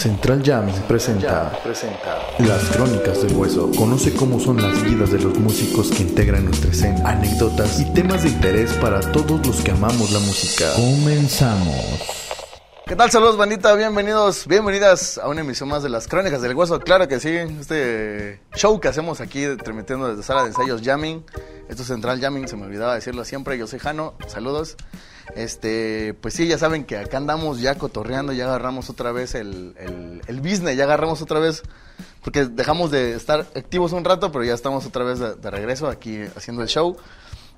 Central presenta, presenta Las Crónicas del Hueso. Conoce cómo son las vidas de los músicos que integran nuestra escena, anécdotas y temas de interés para todos los que amamos la música. Comenzamos. ¿Qué tal? Saludos, bandita. Bienvenidos, bienvenidas a una emisión más de las Crónicas del Hueso. Claro que sí, este show que hacemos aquí, transmitiendo desde Sala de Ensayos Jamming. Esto es Central Jamming, se me olvidaba decirlo siempre. Yo soy Jano, saludos. Este, pues sí, ya saben que acá andamos ya cotorreando, ya agarramos otra vez el, el, business, ya agarramos otra vez, porque dejamos de estar activos un rato, pero ya estamos otra vez de, de regreso aquí haciendo el show.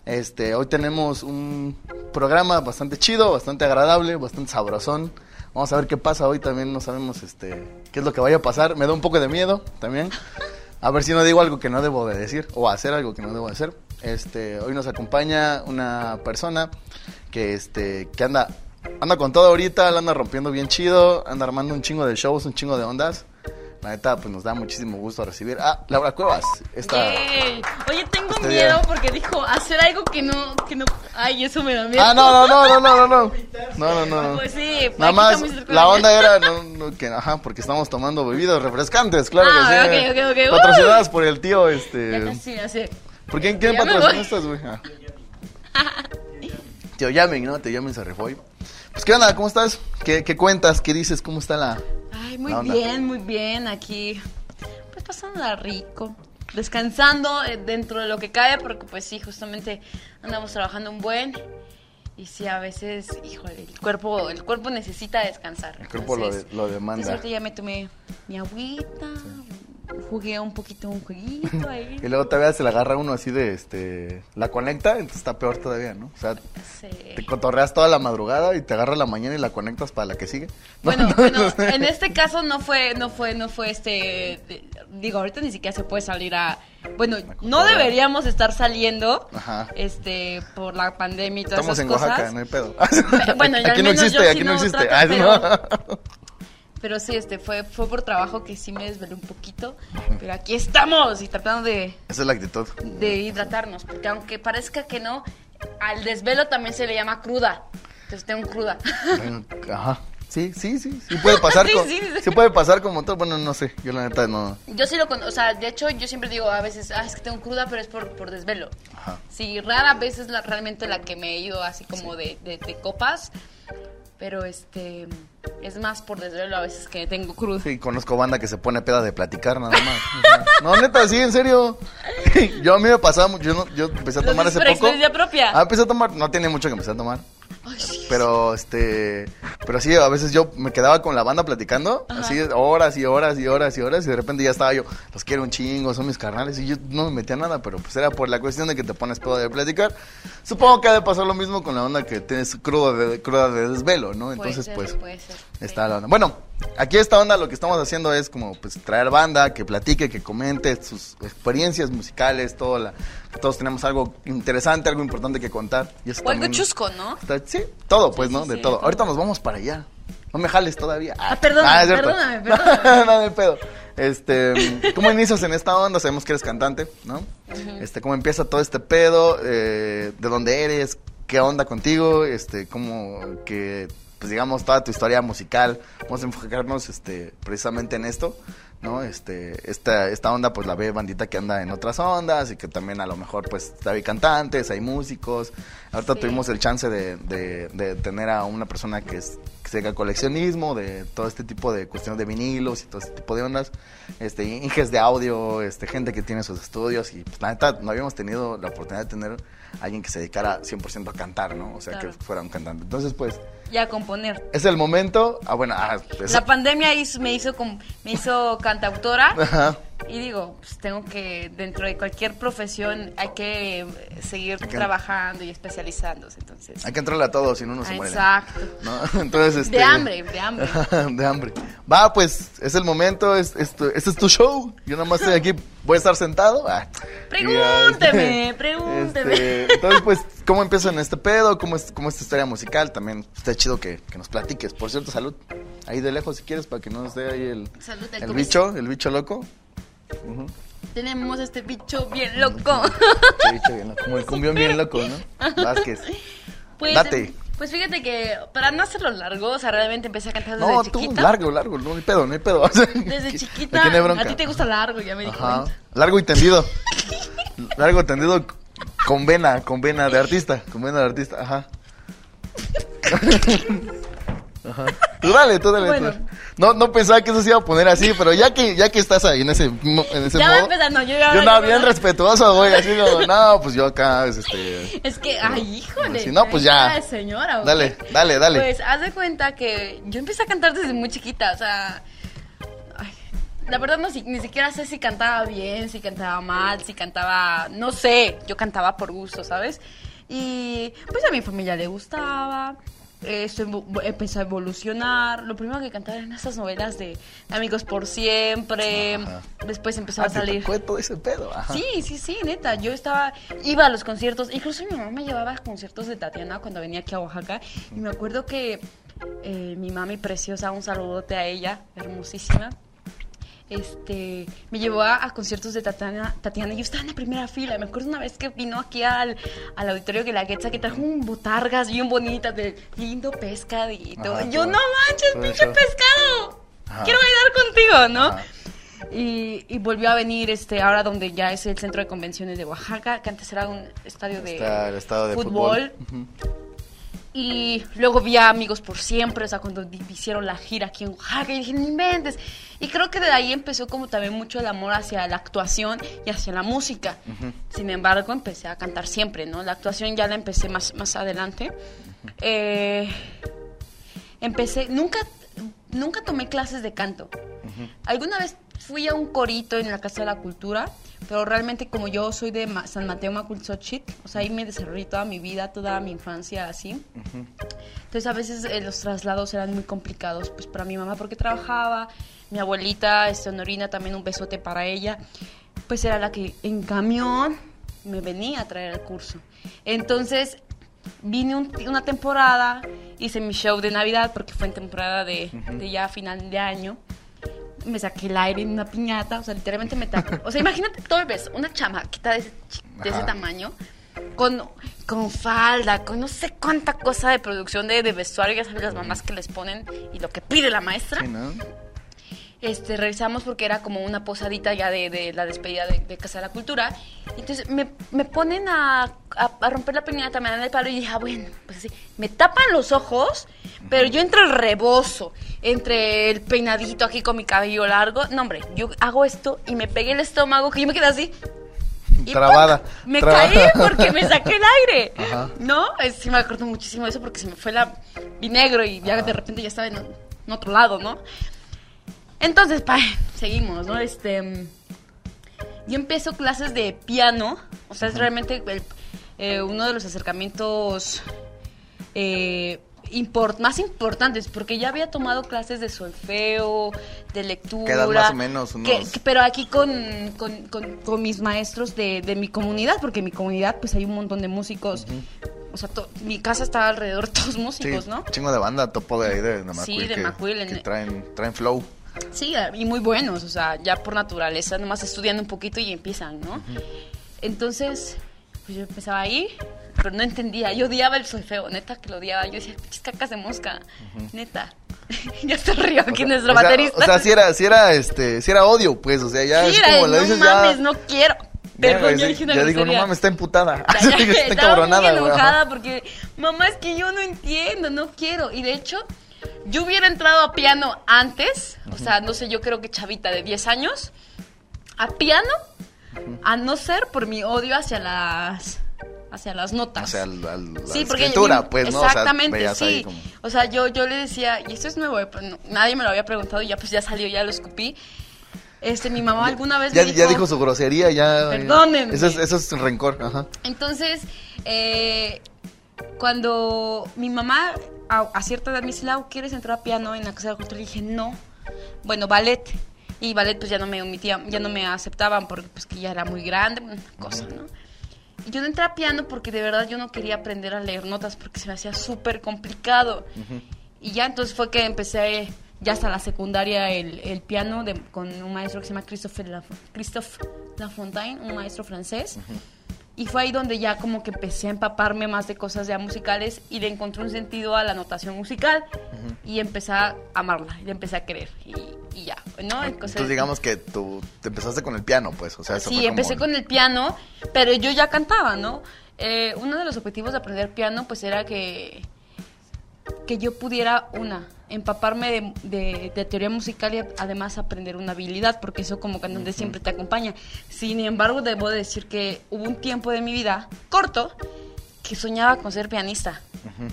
Este, hoy tenemos un programa bastante chido, bastante agradable, bastante sabrosón. Vamos a ver qué pasa hoy también, no sabemos este, qué es lo que vaya a pasar. Me da un poco de miedo también. A ver si no digo algo que no debo de decir o hacer algo que no debo de hacer. Este, hoy nos acompaña una persona que este que anda anda con todo ahorita, la anda rompiendo bien chido, anda armando un chingo de shows, un chingo de ondas. La neta, pues nos da muchísimo gusto recibir. Ah, Laura Cuevas. Esta, Yay. Oye, tengo este miedo día. porque dijo hacer algo que no, que no. Ay, eso me da miedo. Ah, no, no, no, no, no, no, no. No, no. Pues sí, Nada aquí más, la onda era no, no, que, ajá, porque estamos tomando bebidas refrescantes, claro Ah, que sí. ok, ok, ok. Patrocinadas por el tío, Ya este. casi, ya sé. ¿Por quién, quién Ya voy. estas, güey? Ah. Tío Yamen, ¿no? Tío Yamen se hoy. Pues, ¿qué onda? ¿Cómo estás? ¿Qué, qué cuentas? ¿Qué dices? ¿Cómo está la...? Ay, muy La onda. bien, muy bien. Aquí, pues pasándola rico. Descansando eh, dentro de lo que cabe, porque pues sí, justamente andamos trabajando un buen. Y sí, a veces, híjole, el cuerpo, el cuerpo necesita descansar. El cuerpo lo, de- lo demanda. Entonces ahorita ya me tomé mi agüita, jugué un poquito un jueguito ahí. Y luego todavía se le agarra uno así de, este... La conecta, entonces está peor todavía, ¿no? O sea, Sí. te cotorreas toda la madrugada y te agarra la mañana y la conectas para la que sigue. Bueno, bueno, en este caso no fue, no fue, no fue este, digo, ahorita ni siquiera se puede salir a, bueno, no deberíamos estar saliendo, Ajá. este, por la pandemia y todas Estamos esas en. Oaxaca, no hay pedo. Bueno, y al aquí no existe, yo aquí sí no existe. trato, Ah, no. Pero sí, este, fue, fue por trabajo que sí me desvelé un poquito, pero aquí estamos y tratando de, Esa es la actitud. de hidratarnos, porque aunque parezca que no, al desvelo también se le llama cruda, entonces tengo cruda. Ajá. Sí, sí, sí, sí puede pasar Sí, con, sí, sí. sí puede pasar como todo, bueno, no sé, yo la neta no. Yo sí lo conozco, o sea, de hecho yo siempre digo a veces, ah, es que tengo cruda, pero es por, por desvelo. Ajá. Sí, rara vez es la, realmente la que me he ido así como de, de, de copas, pero este, es más por desvelo a veces que tengo cruda. Sí, conozco banda que se pone peda de platicar nada más. No, neta, sí, en serio. Yo a mí me pasaba mucho, yo, no- yo empecé a tomar hace poco. propia. Ah, empecé a tomar, no tiene mucho que empecé a tomar. Pero este, pero sí, a veces yo me quedaba con la banda platicando, así horas y horas y horas y horas, y de repente ya estaba yo, los quiero un chingo, son mis carnales, y yo no me metía nada, pero pues era por la cuestión de que te pones pedo de platicar. Supongo que ha de pasar lo mismo con la onda que tienes cruda de, cruda de desvelo, ¿no? Puede Entonces, ser, pues, puede ser. Está la onda. Bueno, aquí esta onda lo que estamos haciendo es como pues traer banda, que platique, que comente sus experiencias musicales, todo la, todos tenemos algo interesante, algo importante que contar. Y O algo chusco, ¿no? Está- sí, todo, pues, Sí, ¿no? sí, de sí, todo. todo. Ahorita nos vamos para allá. No me jales todavía. Ah, perdóname, es cierto. perdóname, perdóname. no, hay pedo. Este, ¿cómo inicias en esta onda? Sabemos que eres cantante, ¿no? Este, ¿cómo empieza todo este pedo? Eh, ¿De dónde eres? ¿Qué onda contigo? Este, ¿cómo que, pues, digamos, toda tu historia musical? Vamos a enfocarnos, este, precisamente en esto, ¿no? Este, esta, esta onda, pues, la ve bandita que anda en otras ondas y que también a lo mejor, pues, hay cantantes, hay músicos. Ahorita Sí. tuvimos el chance de, de- de tener a una persona que, es, que coleccionismo, de todo este tipo de cuestiones de vinilos y todo este tipo de ondas, este, inges de audio, este, gente que tiene sus estudios y pues la neta no habíamos tenido la oportunidad de tener a alguien que se dedicara 100% a cantar, ¿no? O sea, Claro. que fuera un cantante. Entonces, pues, Ya componer. es el momento, ah, bueno, ah, es- La pandemia hizo- me hizo me hizo cantautora Ajá. Y digo, pues tengo que dentro de cualquier profesión hay que seguir Hay que- trabajando y especializándose, entonces. hay que entrarle a todos, si no uno se muere. Exacto. ¿no? Entonces, este... De hambre, de hambre. de hambre. Va, pues, es el momento, es, es tu- este es tu show. Yo nada más estoy aquí, voy a estar sentado. Ah, Pregúnteme, ah, pregúnteme. este, entonces, pues, ¿cómo empieza en este pedo? ¿Cómo es, cómo es tu historia musical? También está chido que, que nos platiques. Por cierto, salud. Ahí de lejos, si quieres, para que no nos dé ahí el, Salud, el el COVID. bicho, el bicho loco. Tenemos este bicho bien loco. Sí, bicho bien loco, Como el cumbión bien loco, ¿no? Vázquez. Pues, Date. Pues fíjate que para no hacerlo largo, o sea, realmente empecé a cantar desde No, tú, chiquita. largo, largo, no hay pedo, no hay pedo. Desde chiquita. A ti te gusta largo, ya me di Ajá. cuenta. Largo y tendido. largo y tendido con vena, con vena de artista, con vena de artista, ajá. Ajá. Tú dale, tú dale. Bueno. tú. No, no pensaba que eso se iba a poner así, pero ya que, ya que estás ahí en ese, en ese Ya va modo. empezando, yo ya- Yo andaba bien respetuoso, güey, así como, no, pues yo acá, es este. Es que, ay, híjole. Sí, no, pues ya. Ay, señora. ¿o Dale, dale, dale. Pues haz de cuenta que yo empecé a cantar desde muy chiquita, o sea. ay, la verdad no, si- ni siquiera sé si cantaba bien, si cantaba mal, si cantaba, no sé, yo cantaba por gusto, ¿sabes? Y pues a mi familia le gustaba, evo- empezó a evolucionar, lo primero que cantaba eran esas novelas de Amigos por Siempre, Ajá. después empezó Ah, a te salir... tocó todo ese pedo, ajá. Sí, sí, sí, neta. Yo estaba, iba a los conciertos, incluso mi mamá me llevaba a conciertos de Tatiana cuando venía aquí a Oaxaca. Y me acuerdo que eh, mi mami preciosa, un saludote a ella, hermosísima. Este, me llevó a, a conciertos de Tatiana, Tatiana yo estaba en la primera fila. Me acuerdo una vez que vino aquí al, al auditorio de la Guetza que trajo un botargas bien bonitas de lindo pescadito. Ajá, yo, todo- no manches, pinche eso. pescado. Ajá. Quiero bailar contigo, ¿no? Ajá. Y, y volvió a venir este ahora donde ya es el centro de convenciones de Oaxaca, que antes era un estadio de, Está el estado de fútbol. Y luego vi a Amigos por Siempre, o sea, cuando hicieron la gira aquí en Oaxaca, y dije, ni inventes. Y creo que de ahí empezó como también mucho el amor hacia la actuación y hacia la música. Sin embargo, empecé a cantar siempre, ¿no? La actuación ya la empecé más, más adelante. Eh, empecé, nunca, nunca tomé clases de canto. Alguna vez fui a un corito en la Casa de la Cultura, pero realmente como yo soy de Ma- San Mateo Maculzochitl, o sea, ahí me desarrollé toda mi vida, toda mi infancia así. Entonces a veces eh, los traslados eran muy complicados pues para mi mamá porque trabajaba, mi abuelita, este, Honorina, también un besote para ella, pues era la que en camión me venía a traer el curso. Entonces vine un- una temporada, hice mi show de Navidad porque fue en temporada de, de ya final de año. Me saqué el aire en una piñata, o sea, literalmente me tapé. O sea, imagínate todo el beso, una chamaquita de ese, de ese tamaño, con, con falda, con no sé cuánta cosa de producción de, de vestuario, ya sabes las mamás que les ponen y lo que pide la maestra. Sí, ¿no? Este, revisamos porque era como una posadita ya de, de la despedida de, de Casa de la Cultura. Entonces me, me ponen a, a- a romper la piñata, me dan el palo y dije, ah, bueno, pues así. Me tapan los ojos, pero yo entre el rebozo, entre el peinadito aquí con mi cabello largo. No, hombre, yo hago esto y me pegué el estómago que yo me quedé así. y Trabada, ¡pum! Me trabada. caí porque me saqué el aire. Ajá. ¿No? Es- sí me acuerdo muchísimo de eso porque se me fue la vi negro y ya de repente ya estaba en, en otro lado, ¿no? Entonces, pa, seguimos, ¿no? Este, yo empiezo clases de piano, o sea, es realmente el- eh, uno de los acercamientos eh, import- más importantes, porque ya había tomado clases de solfeo, de lectura. Quedan más o menos unos- que- que- pero aquí con, con- con- con mis maestros de, de mi comunidad, porque en mi comunidad pues hay un montón de músicos. O sea, to- mi casa está alrededor de todos Sí, músicos, ¿no? chingo de banda, topo de ahí de Namacuil. Sí, de que- Macuil, en- traen, traen flow. Sí, y muy buenos, o sea, ya por naturaleza, nomás estudiando un poquito y empiezan, ¿no? Entonces, pues yo empezaba ahí, pero no entendía, yo odiaba el solfeo, neta que lo odiaba, yo decía, pinches cacas de mosca, neta. ya se rió aquí O nuestro o sea, baterista. O sea, si era, si era, este, si era odio, pues, o sea, ya Sí, es era como le no dices, mames, ya. no quiero. ya, Perdón, güey, yo sí, dije una ya digo, no mames, está emputada. Ya, ya, está estaba muy enojada porque, mamá, es que yo no entiendo, no quiero. Y de hecho, yo hubiera entrado a piano antes, o sea, no sé, yo creo que chavita de 10 años, a piano, a no ser por mi odio hacia las hacia las notas. O sea, la Sí, porque escritura, mi- pues, ¿no? O sea, Exactamente, sí. como- O sea, yo, yo le decía, y esto es nuevo, eh, pues, no- nadie me lo había preguntado y ya pues ya salió, ya lo escupí. Este, mi mamá alguna vez Ya, me ya dijo su grosería, ya. Perdónenme. Eso es, eso es rencor, ajá. Entonces, eh, cuando mi mamá a, a cierta edad me dice, Lau, ¿quieres entrar a piano en la Casa de la Cultura? Y dije, no. Bueno, ballet. Y ballet pues ya no me omitían, ya no me aceptaban porque pues que ya era muy grande, una cosa, ¿no? Y yo no entré a piano porque de verdad yo no quería aprender a leer notas porque se me hacía súper complicado. Y ya entonces fue que empecé ya hasta la secundaria el, el piano de- con un maestro que se llama Christophe, Laf- Christophe Lafontaine, un maestro francés. Y fue ahí donde ya como que empecé a empaparme más de cosas ya musicales y le encontré un sentido a la notación musical y empecé a amarla, y le empecé a querer y, y ya, ¿no? Entonces digamos que tú te empezaste con el piano, pues, o sea, eso Sí, fue empecé como- con el piano, pero yo ya cantaba, ¿no? Eh, uno de los objetivos de aprender piano pues era que, que yo pudiera, una, empaparme de, de- de teoría musical y además aprender una habilidad, porque eso como cantante siempre te acompaña. Sin embargo, debo decir que hubo un tiempo de mi vida, corto, que soñaba con ser pianista.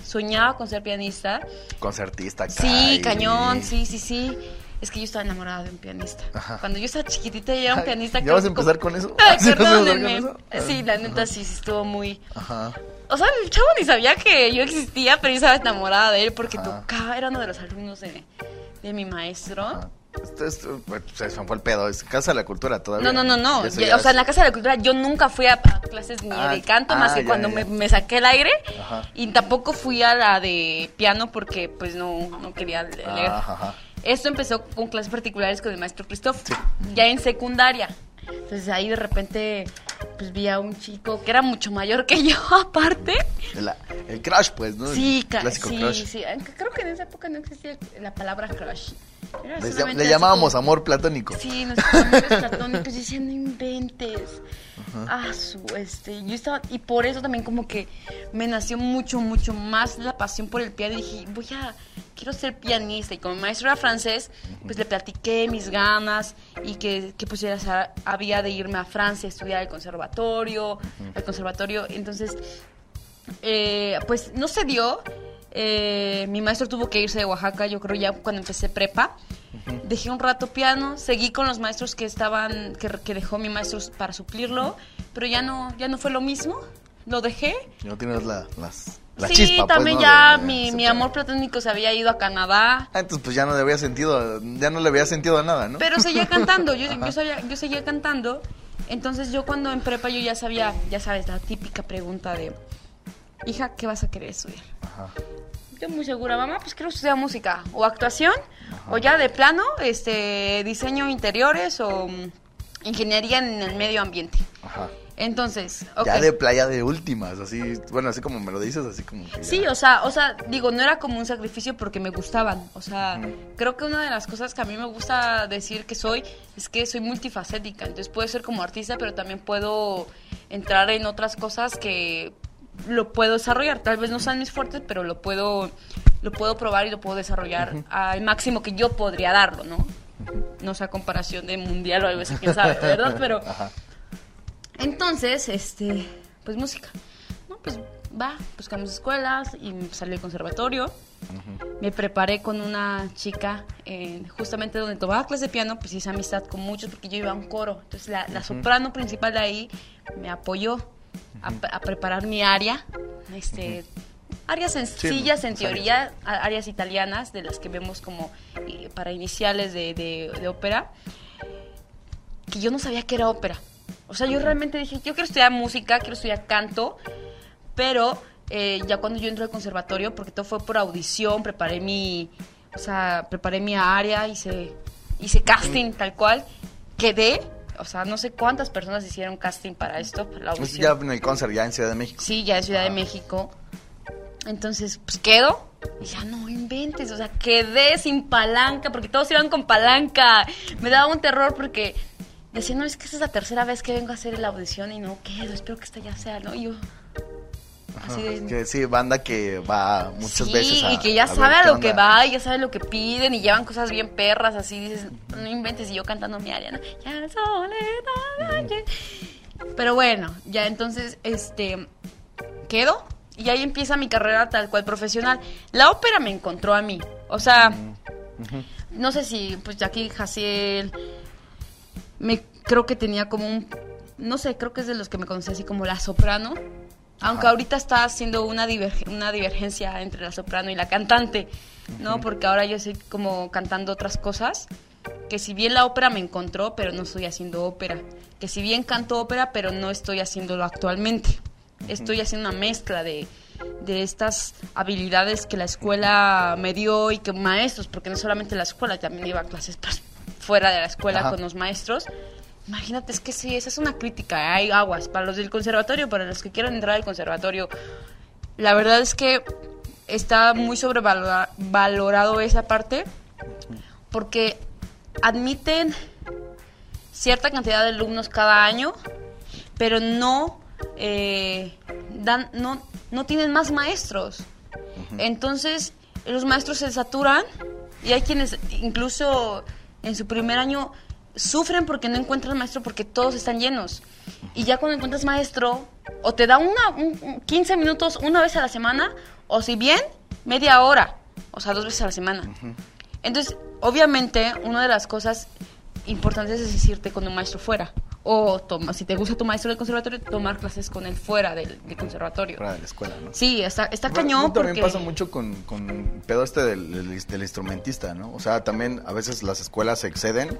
Soñaba con ser pianista. Concertista, Sí, y- cañón, sí, sí, sí. Es que yo estaba enamorada de un pianista. Ajá. Cuando yo estaba chiquitita ya era un pianista ¿ya que... vas a empezar con eso? Ay, ¿Sí vas a empezar con perdónenme. Sí, la neta sí, sí estuvo muy... Ajá. O sea, el chavo ni sabía que yo existía, pero yo estaba enamorada de él porque Ajá. tocaba, era uno de los alumnos de, de mi maestro. Ajá. Esto, esto, pues, se fue el pedo, es Casa de la Cultura todavía. No, no, no, no. Yo- o sea, en la Casa de la Cultura yo nunca fui a, a clases ni Ah, de canto, ah, más que ya, cuando ya, me, saqué el aire. Ajá. Y tampoco fui a la de piano porque pues no, no quería le- leer. Ajá, ajá. Esto empezó con clases particulares con el maestro Christoph, ya en secundaria. Entonces ahí de repente pues vi a un chico que era mucho mayor que yo aparte. La- el crush, pues, ¿no? Sí, el clásico sí, crush. sí. Aunque Creo que en esa época no existía la palabra crush. Era le llamábamos como- amor platónico. Sí, nuestros amores platónicos diciendo no inventes. Ah, su, este, yo estaba, y por eso también como que me nació mucho, mucho más la pasión por el piano. Y dije, voy a, quiero ser pianista. Y como mi maestro era francés, pues le platiqué mis ganas y que, que pues ya había de irme a Francia a estudiar el conservatorio, el conservatorio. Entonces, eh, pues no se dio. Eh, mi maestro tuvo que irse de Oaxaca, yo creo ya cuando empecé prepa. Dejé un rato piano, seguí con los maestros que estaban, que, que dejó mi maestro para suplirlo, pero ya no, ya no fue lo mismo. Lo dejé. No tienes la, las, la sí, chispa, pues, también ¿no? ya de- mi, mi amor platónico se había ido a Canadá. Ah, entonces pues ya no le había sentido, ya no le había sentido a nada, ¿no? Pero seguía cantando, yo, yo, sabía- yo seguía cantando. Entonces yo cuando en prepa yo ya sabía, ya sabes, la típica pregunta de, hija, ¿qué vas a querer estudiar? Ajá. Yo muy segura, mamá, pues quiero estudiar música o actuación o ya de plano, este, diseño interiores o mm, ingeniería en el medio ambiente. Ajá. Entonces. Ya de playa de últimas, así, bueno, así como me lo dices, así como que ya. Sí, o sea, o sea, digo, no era como un sacrificio porque me gustaban. O sea, creo que una de las cosas que a mí me gusta decir que soy es que soy multifacética. Entonces puedo ser como artista, pero también puedo entrar en otras cosas que lo puedo desarrollar. Tal vez no sean mis fuertes, pero lo puedo, lo puedo probar y lo puedo desarrollar al máximo que yo podría darlo, ¿no? No sea comparación de mundial o algo así, quién sabe, ¿verdad? Pero Ajá. entonces, este, pues música. No, pues va, buscamos escuelas y salí al conservatorio. Me preparé con una chica, eh, justamente donde tomaba clase de piano, pues hice amistad con muchos porque yo iba a un coro. Entonces la, la soprano principal de ahí me apoyó a, a preparar mi área. Este, Áreas sencillas en pues, áreas. teoría, a- áreas italianas de las que vemos como eh, para iniciales de, de- de ópera, que yo no sabía que era ópera. O sea, yo realmente dije, yo quiero estudiar música, quiero estudiar canto, pero eh, ya cuando yo entré al conservatorio, porque todo fue por audición, preparé mi, o sea, preparé mi área, hice, hice casting tal cual, quedé, o sea, no sé cuántas personas hicieron casting para esto, para la audición. ya en el concert, ya en Ciudad de México. Sí, ya de Ciudad de México. Entonces, pues quedo. Y ya no inventes, o sea, quedé sin palanca, porque todos iban con palanca. Me daba un terror porque decía, no, es que esta es la tercera vez que vengo a hacer la audición y no quedo, espero que esta ya sea, ¿no? Y yo, así de... Que sí, banda que va muchas sí, veces a y que ya a sabe a lo que va, y ya sabe lo que piden, y llevan cosas bien perras, así dices, no inventes, y yo cantando mi área, ¿no? Ya soledad. Pero bueno, ya entonces, este, quedo, y ahí empieza mi carrera tal cual profesional. La ópera me encontró a mí, o sea, no sé si, pues Jackie Jaciel, me creo que tenía como un, no sé, creo que es de los que me conocí así como la soprano. Aunque Ajá. ahorita está haciendo una, diverge- una divergencia entre la soprano y la cantante, ¿no? Porque ahora yo estoy como cantando otras cosas. Que si bien la ópera me encontró, pero no estoy haciendo ópera. Que si bien canto ópera, pero no estoy haciéndolo actualmente. Estoy haciendo una mezcla de, de estas habilidades que la escuela me dio y que maestros, porque no solamente la escuela, también iba a clases fuera de la escuela Ajá. con los maestros. Imagínate, es que sí, esa es una crítica, hay aguas para los del conservatorio, para los que quieran entrar al conservatorio. La verdad es que está muy sobrevalorado esa parte porque admiten cierta cantidad de alumnos cada año, pero no eh, dan, no, no tienen más maestros. Entonces, los maestros se saturan y hay quienes incluso en su primer año sufren porque no encuentran maestro porque todos están llenos. Y ya cuando encuentras maestro, o te da una, 15 minutos una vez a la semana, o si bien, media hora, o sea, dos veces a la semana. Entonces, obviamente, una de las cosas importantes es decirte con un maestro fuera. O toma, si te gusta tu maestro del conservatorio, tomar clases con él fuera del, conservatorio. Fuera de la escuela, ¿no? Sí, está, está cañón. También pasa mucho con, con pedo este del, del, instrumentista, ¿no? O sea, también a veces las escuelas se exceden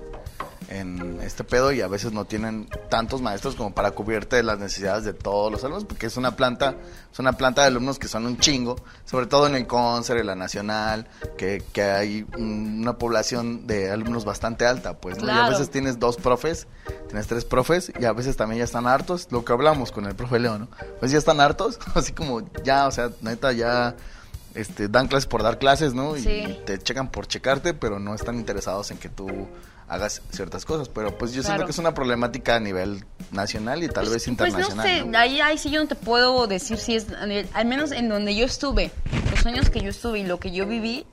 en este pedo y a veces no tienen tantos maestros como para cubrirte las necesidades de todos los alumnos, porque es una planta, es una planta de alumnos que son un chingo, sobre todo en el Concert, en la Nacional, que, que hay una población de alumnos bastante alta, pues, ¿no? Y a veces tienes dos profes, tienes tres profes y a veces también ya están hartos, lo que hablamos con el profe Leo, ¿no? Pues ya están hartos, así como ya, o sea, neta ya este, dan clases por dar clases, ¿no? Y te checan por checarte, pero no están interesados en que tú hagas ciertas cosas. Pero pues yo siento que es una problemática a nivel nacional y tal pues, vez internacional. Pues no sé, Ahí, ahí sí yo no te puedo decir si es, al menos en donde yo estuve, los años que yo estuve y lo que yo viví,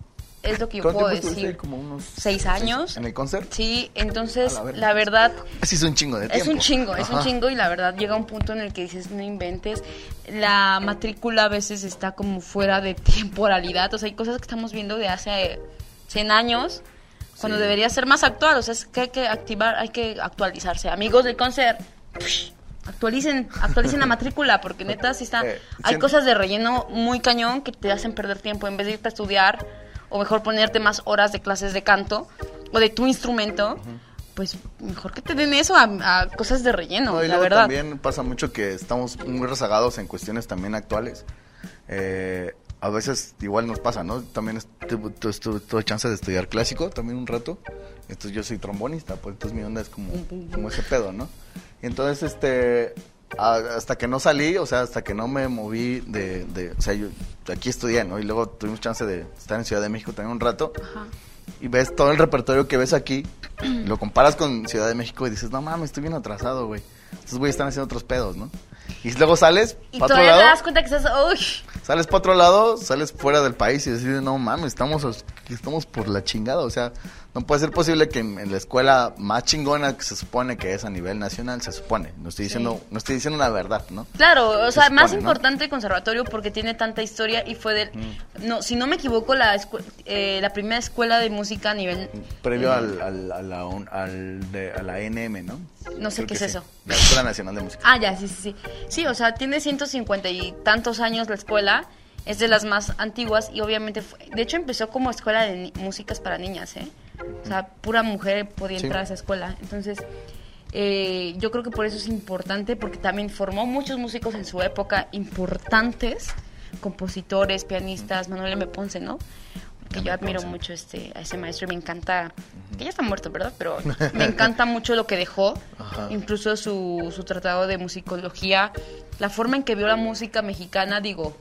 es lo que yo puedo decir. Como unos seis años. ¿En el concert? Sí, entonces la, verdad... Así es un chingo de tiempo. Es un chingo, es un chingo y la verdad llega un punto en el que dices, no inventes. La matrícula a veces está como fuera de temporalidad. O sea, hay cosas que estamos viendo de hace 100 años cuando debería ser más actual. O sea, es que hay que activar, hay que actualizarse. Amigos del concert, actualicen, actualicen la matrícula, porque neta sí está. Eh, hay cosas de relleno muy cañón que te hacen perder tiempo. En vez de irte a estudiar, o mejor ponerte más horas de clases de canto, o de tu instrumento. Pues mejor que te den eso a, cosas de relleno, la verdad. También pasa mucho que estamos muy rezagados en cuestiones también actuales. Eh, a veces igual nos pasa, ¿no? También tuve chance de estudiar clásico también un rato. Entonces yo soy trombonista, pues entonces mi onda es como, como ese pedo, ¿no? Y entonces, este, hasta que no salí, o sea, hasta que no me moví de, de, o sea, yo aquí estudié, ¿no? Y luego tuvimos chance de estar en Ciudad de México también un rato. Y ves todo el repertorio que ves aquí, lo comparas con Ciudad de México y dices, no mames, estoy bien atrasado, güey. Entonces, güey, están haciendo otros pedos, ¿no? Y luego sales. Y todavía te das cuenta que estás. Uy. Sales para otro lado, sales fuera del país y decides, no mames, estamos, estamos por la chingada. O sea, no puede ser posible que en, la escuela más chingona que se supone que es a nivel nacional, se supone. No estoy diciendo, no estoy diciendo la verdad, ¿no? Claro, o sea, más importante el conservatorio porque tiene tanta historia y fue del. Mm. No, si no me equivoco, la, eh, la primera escuela de música a nivel. Previo al, al, a, la, al de, a la NM, ¿no? No sé qué es eso. La Escuela Nacional de Música. Ah, ya, sí, sí, sí. Sí, o sea, tiene 150 y tantos años la escuela. Es de las más antiguas y obviamente, de hecho empezó como escuela de músicas para niñas, ¿eh? O sea, pura mujer podía entrar a esa escuela. Entonces, eh, yo creo que por eso es importante, porque también formó muchos músicos en su época importantes, compositores, pianistas, Manuel M. Ponce, ¿no? que yo admiro mucho este, a ese maestro y me encanta, que ya está muerto, ¿verdad? Pero me encanta mucho lo que dejó, incluso su, su tratado de musicología, la forma en que vio la música mexicana, digo,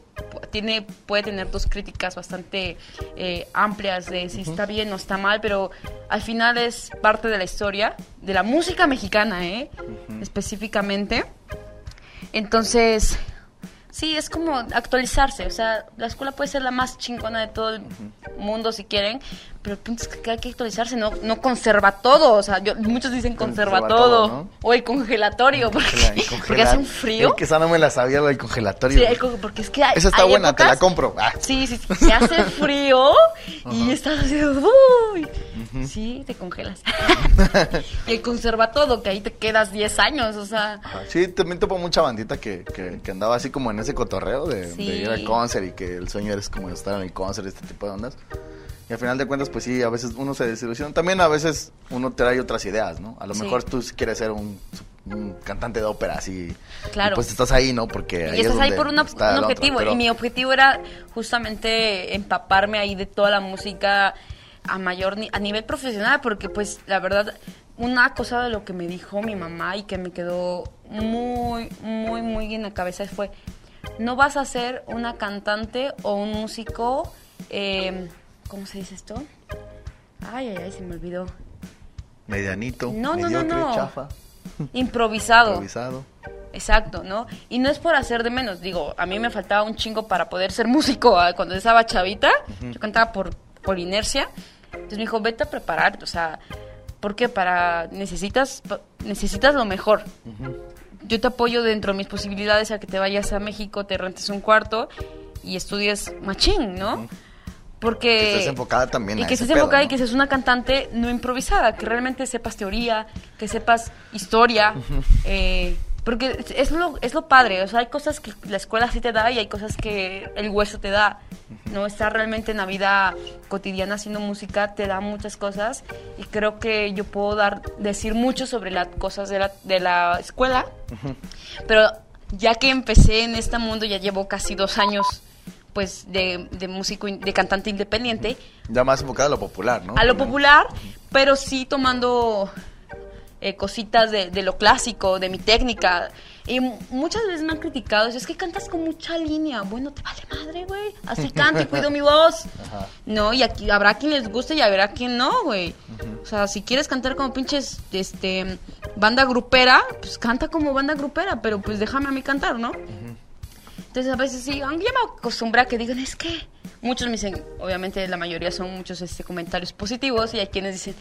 tiene, puede tener dos críticas bastante eh, amplias de si está bien o está mal, pero al final es parte de la historia, de la música mexicana, ¿eh? Específicamente. Entonces, Sí, es como actualizarse. O sea, la escuela puede ser la más chingona de todo el mundo si quieren, pero el punto es que hay que actualizarse, no, no conserva todo. O sea, muchos dicen conserva, todo. O el congelatorio, porque, hace un frío. que esa no me la sabía, lo del congelatorio. Sí, porque es que hay, Esa está buena, te la compro. Ah. Sí, sí, se hace frío y estás así, uy. Sí, te congelas. y el conserva todo, que ahí te quedas 10 años, o sea. Sí, también topo mucha bandita que, que, andaba así como en ese cotorreo de, ir al concert y que el sueño eres como estar en el concert, este tipo de ondas. Y al final de cuentas, pues sí, a veces uno se desilusiona. También a veces uno trae otras ideas, ¿no? A lo mejor tú quieres ser un, cantante de ópera, así. Claro. pues estás ahí, ¿no? Porque ahí y estás ahí por un objetivo. Y mi objetivo era justamente empaparme ahí de toda la música a mayor a nivel profesional porque pues la verdad una cosa de lo que me dijo mi mamá y que me quedó muy, muy, muy en la cabeza fue, no vas a ser una cantante o un músico, eh, ¿cómo se dice esto? Ay, ay, ay, se me olvidó. Medianito, No, no, no, no. chafa, Improvisado. improvisado. Exacto, ¿no? Y no es por hacer de menos, digo, a mí me faltaba un chingo para poder ser músico ah, cuando estaba chavita, yo cantaba por, por inercia, entonces me dijo, vete a prepararte, o sea, ¿por qué? Para, necesitas, necesitas lo mejor. Yo te apoyo dentro de mis posibilidades a que te vayas a México, te rentes un cuarto y estudies machín, ¿no? Porque... Que estés enfocada también Y a que estés enfocada y que seas una cantante no improvisada, que realmente sepas teoría, que sepas historia, eh, porque es- es lo, es lo padre, o sea, hay cosas que la escuela sí te da y hay cosas que el hueso te da, ¿no? Estar realmente en la vida cotidiana haciendo música te da muchas cosas y creo que yo puedo dar, decir mucho sobre las cosas de la, de la escuela, pero ya que empecé en este mundo, ya llevo casi dos años pues de, de músico, de cantante independiente, Ya más enfocada a lo popular, ¿no? a lo popular, pero sí tomando eh, cositas de, de lo clásico, de mi técnica. Y mu- muchas veces me han criticado, es que cantas con mucha línea. Bueno, te vale madre, güey. Así canto y cuido mi voz. No, y aquí habrá quien les guste y habrá quien no, güey. O sea, si quieres cantar como pinches, este, banda grupera, pues canta como banda grupera, pero pues déjame a mí cantar, ¿no? Entonces a veces sí, aunque ya me acostumbré a que digan, es que muchos me dicen, obviamente la mayoría son muchos este, comentarios positivos y hay quienes dicen,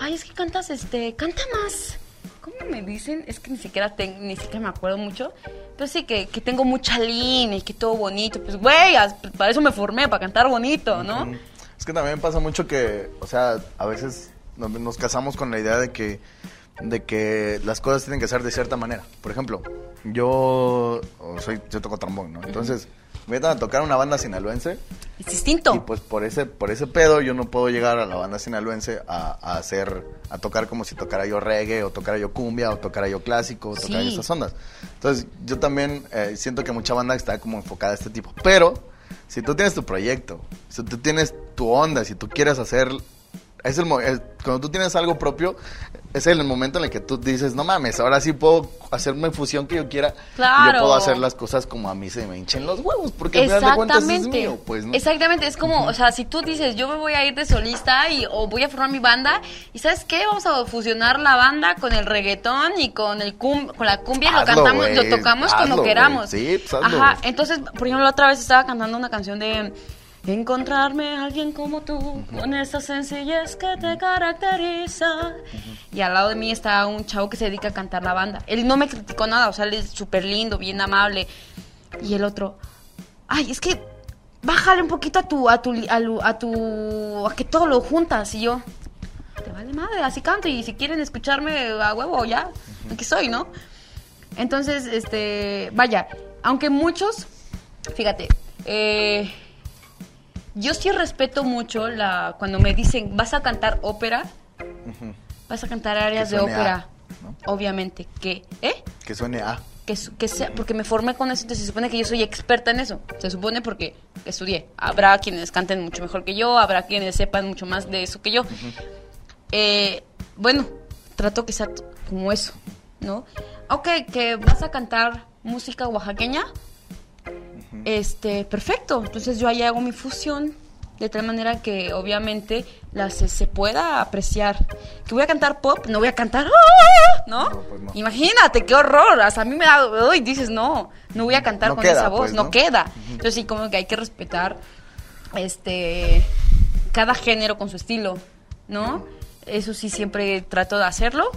ay, es que cantas, este, canta más. ¿Cómo me dicen? Es que ni siquiera, ten- ni siquiera me acuerdo mucho. Pero sí, que, que tengo mucha línea y que todo bonito. Pues, güey, as- para eso me formé, para cantar bonito, ¿no? Es que también pasa mucho que, o sea, a veces nos casamos con la idea de que, de que las cosas tienen que ser de cierta manera. Por ejemplo, yo soy, yo toco trombón, ¿no? Entonces, me a tocar una banda sinaloense Es distinto. y pues por ese, por ese pedo yo no puedo llegar a la banda sinaloense a, a hacer, a tocar como si tocara yo reggae, o tocara yo cumbia, o tocara yo clásico, o tocara Sí. yo esas ondas. Entonces, yo también eh, siento que mucha banda está como enfocada a este tipo. Pero, si tú tienes tu proyecto, si tú tienes tu onda, si tú quieres hacer... Es el, cuando tú tienes algo propio, es el momento en el que tú dices, no mames, ahora sí puedo hacerme fusión que yo quiera. Y Claro. yo puedo hacer las cosas como a mí se me hinchen los huevos, porque al final de cuentas es mío, pues, ¿no? Exactamente, es como, o sea, si tú dices, yo me voy a ir de solista y o voy a formar mi banda, y ¿sabes qué? Vamos a fusionar la banda con el reggaetón y con el cum, con la cumbia y lo cantamos, güey, lo tocamos hazlo, como queramos. Sí, pues, hazlo. Ajá, entonces, por ejemplo, la otra vez estaba cantando una canción de Encontrarme a alguien como tú, con esa sencillez que te caracteriza. Y al lado de mí está un chavo que se dedica a cantar la banda. Él no me criticó nada, o sea, él es súper lindo, bien amable. Y el otro, ay, es que bájale un poquito a tu, a tu, a, lu- a tu, a que todo lo juntas. Y yo, te vale madre, así canto. Y si quieren escucharme a huevo, ya, aquí soy, ¿no? Entonces, este, vaya, aunque muchos, fíjate, eh, yo sí respeto mucho la cuando me dicen, vas a cantar ópera, vas a cantar áreas de ópera, A, ¿no? obviamente, que, ¿eh? Que suene A. que, que sea, porque me formé con eso, entonces se supone que yo soy experta en eso. Se supone porque estudié. Habrá quienes canten mucho mejor que yo, habrá quienes sepan mucho más de eso que yo. Eh, bueno, trato que sea como eso, ¿no? Ok, que vas a cantar música oaxaqueña. Este, perfecto. Entonces yo ahí hago mi fusión de tal manera que obviamente la se, pueda apreciar. Que voy a cantar pop, no voy a cantar, ¡ah! ¿no? No, pues no. Imagínate, qué horror. Hasta a mí me da, uy, dices, no, no voy a cantar No con queda, esa voz, pues, no ¿no? queda. Entonces sí, como que hay que respetar este cada género con su estilo, ¿no? Eso sí siempre trato de hacerlo.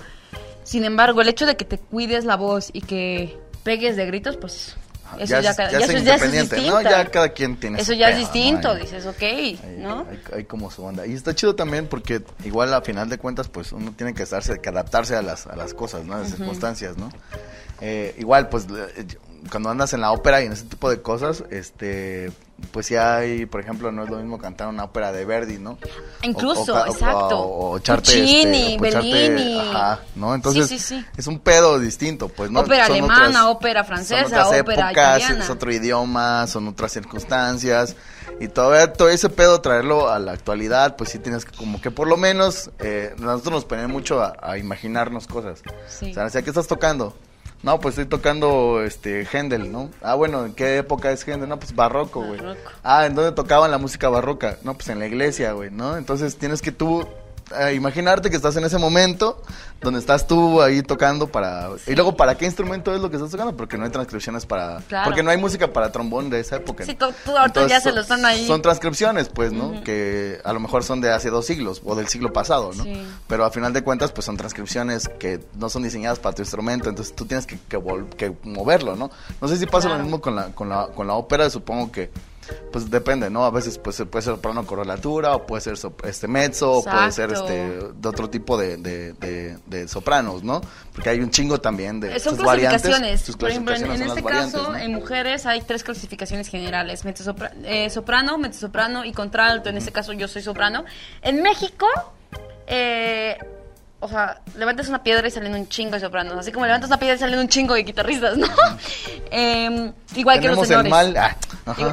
Sin embargo, el hecho de que te cuides la voz y que pegues de gritos, pues eso ya, ya ya es eso ya es independiente, distinto. ¿no? Ya cada quien tiene Eso ya es distinto, dices, ok, hay, ¿no? hay- hay como su onda. Y está chido también porque igual a final de cuentas, pues uno tiene que estarse, que adaptarse a las, a las cosas, ¿no? A las circunstancias, ¿no? Eh, igual, pues cuando andas en la ópera y en ese tipo de cosas, este, pues sí hay, por ejemplo, no es lo mismo cantar una ópera de Verdi, ¿no? Incluso, exacto. O, o echarte, Puccini, este, o echarte- Bellini. Ajá, ¿no? Entonces, Sí, sí, sí. es un pedo distinto, pues, ¿no? Ópera Son alemana, otras- ópera son francesa, otras ópera épocas, italiana. es otro idioma, son otras circunstancias. Y todavía todo ese pedo traerlo a la actualidad, pues sí tienes que como que por lo menos eh, nosotros nos ponen mucho a, imaginarnos cosas. Sí. O sea, ¿qué estás tocando? No, pues estoy tocando este Händel, ¿no? Ah, bueno, ¿en qué época es Händel? No, pues barroco, güey. Ah, ¿en dónde tocaban la música barroca? No, pues en la iglesia, güey, ¿no? Entonces tienes que tú imaginarte que estás en ese momento donde estás tú ahí tocando para... Y luego, ¿para qué instrumento es lo que estás tocando? Porque no hay transcripciones para... Porque no hay música para trombón de esa época. Sí, ahorita ya se lo están ahí. Son transcripciones, pues, ¿no? Que a lo mejor son de hace dos siglos o del siglo pasado, ¿no? Pero a final de cuentas, pues son transcripciones que no son diseñadas para tu instrumento, entonces tú tienes que, que, moverlo, ¿no? No sé si pasa lo mismo con la, con, la, con la ópera, supongo que pues depende, ¿no? A veces pues, puede ser soprano correlatura, o puede ser este mezzo, o puede ser este de otro tipo de, de, sopranos, ¿no? Porque hay un chingo también de Son clasificaciones. Por ejemplo, en, este caso, en mujeres hay tres clasificaciones generales: eh, soprano, mezzosoprano y contralto. En este caso, yo soy soprano. En México, eh, o sea, levantas una piedra y salen un chingo de sopranos. Así como levantas una piedra y salen un chingo de guitarristas, ¿no? Em, igual que los tenores. El mal. Ah,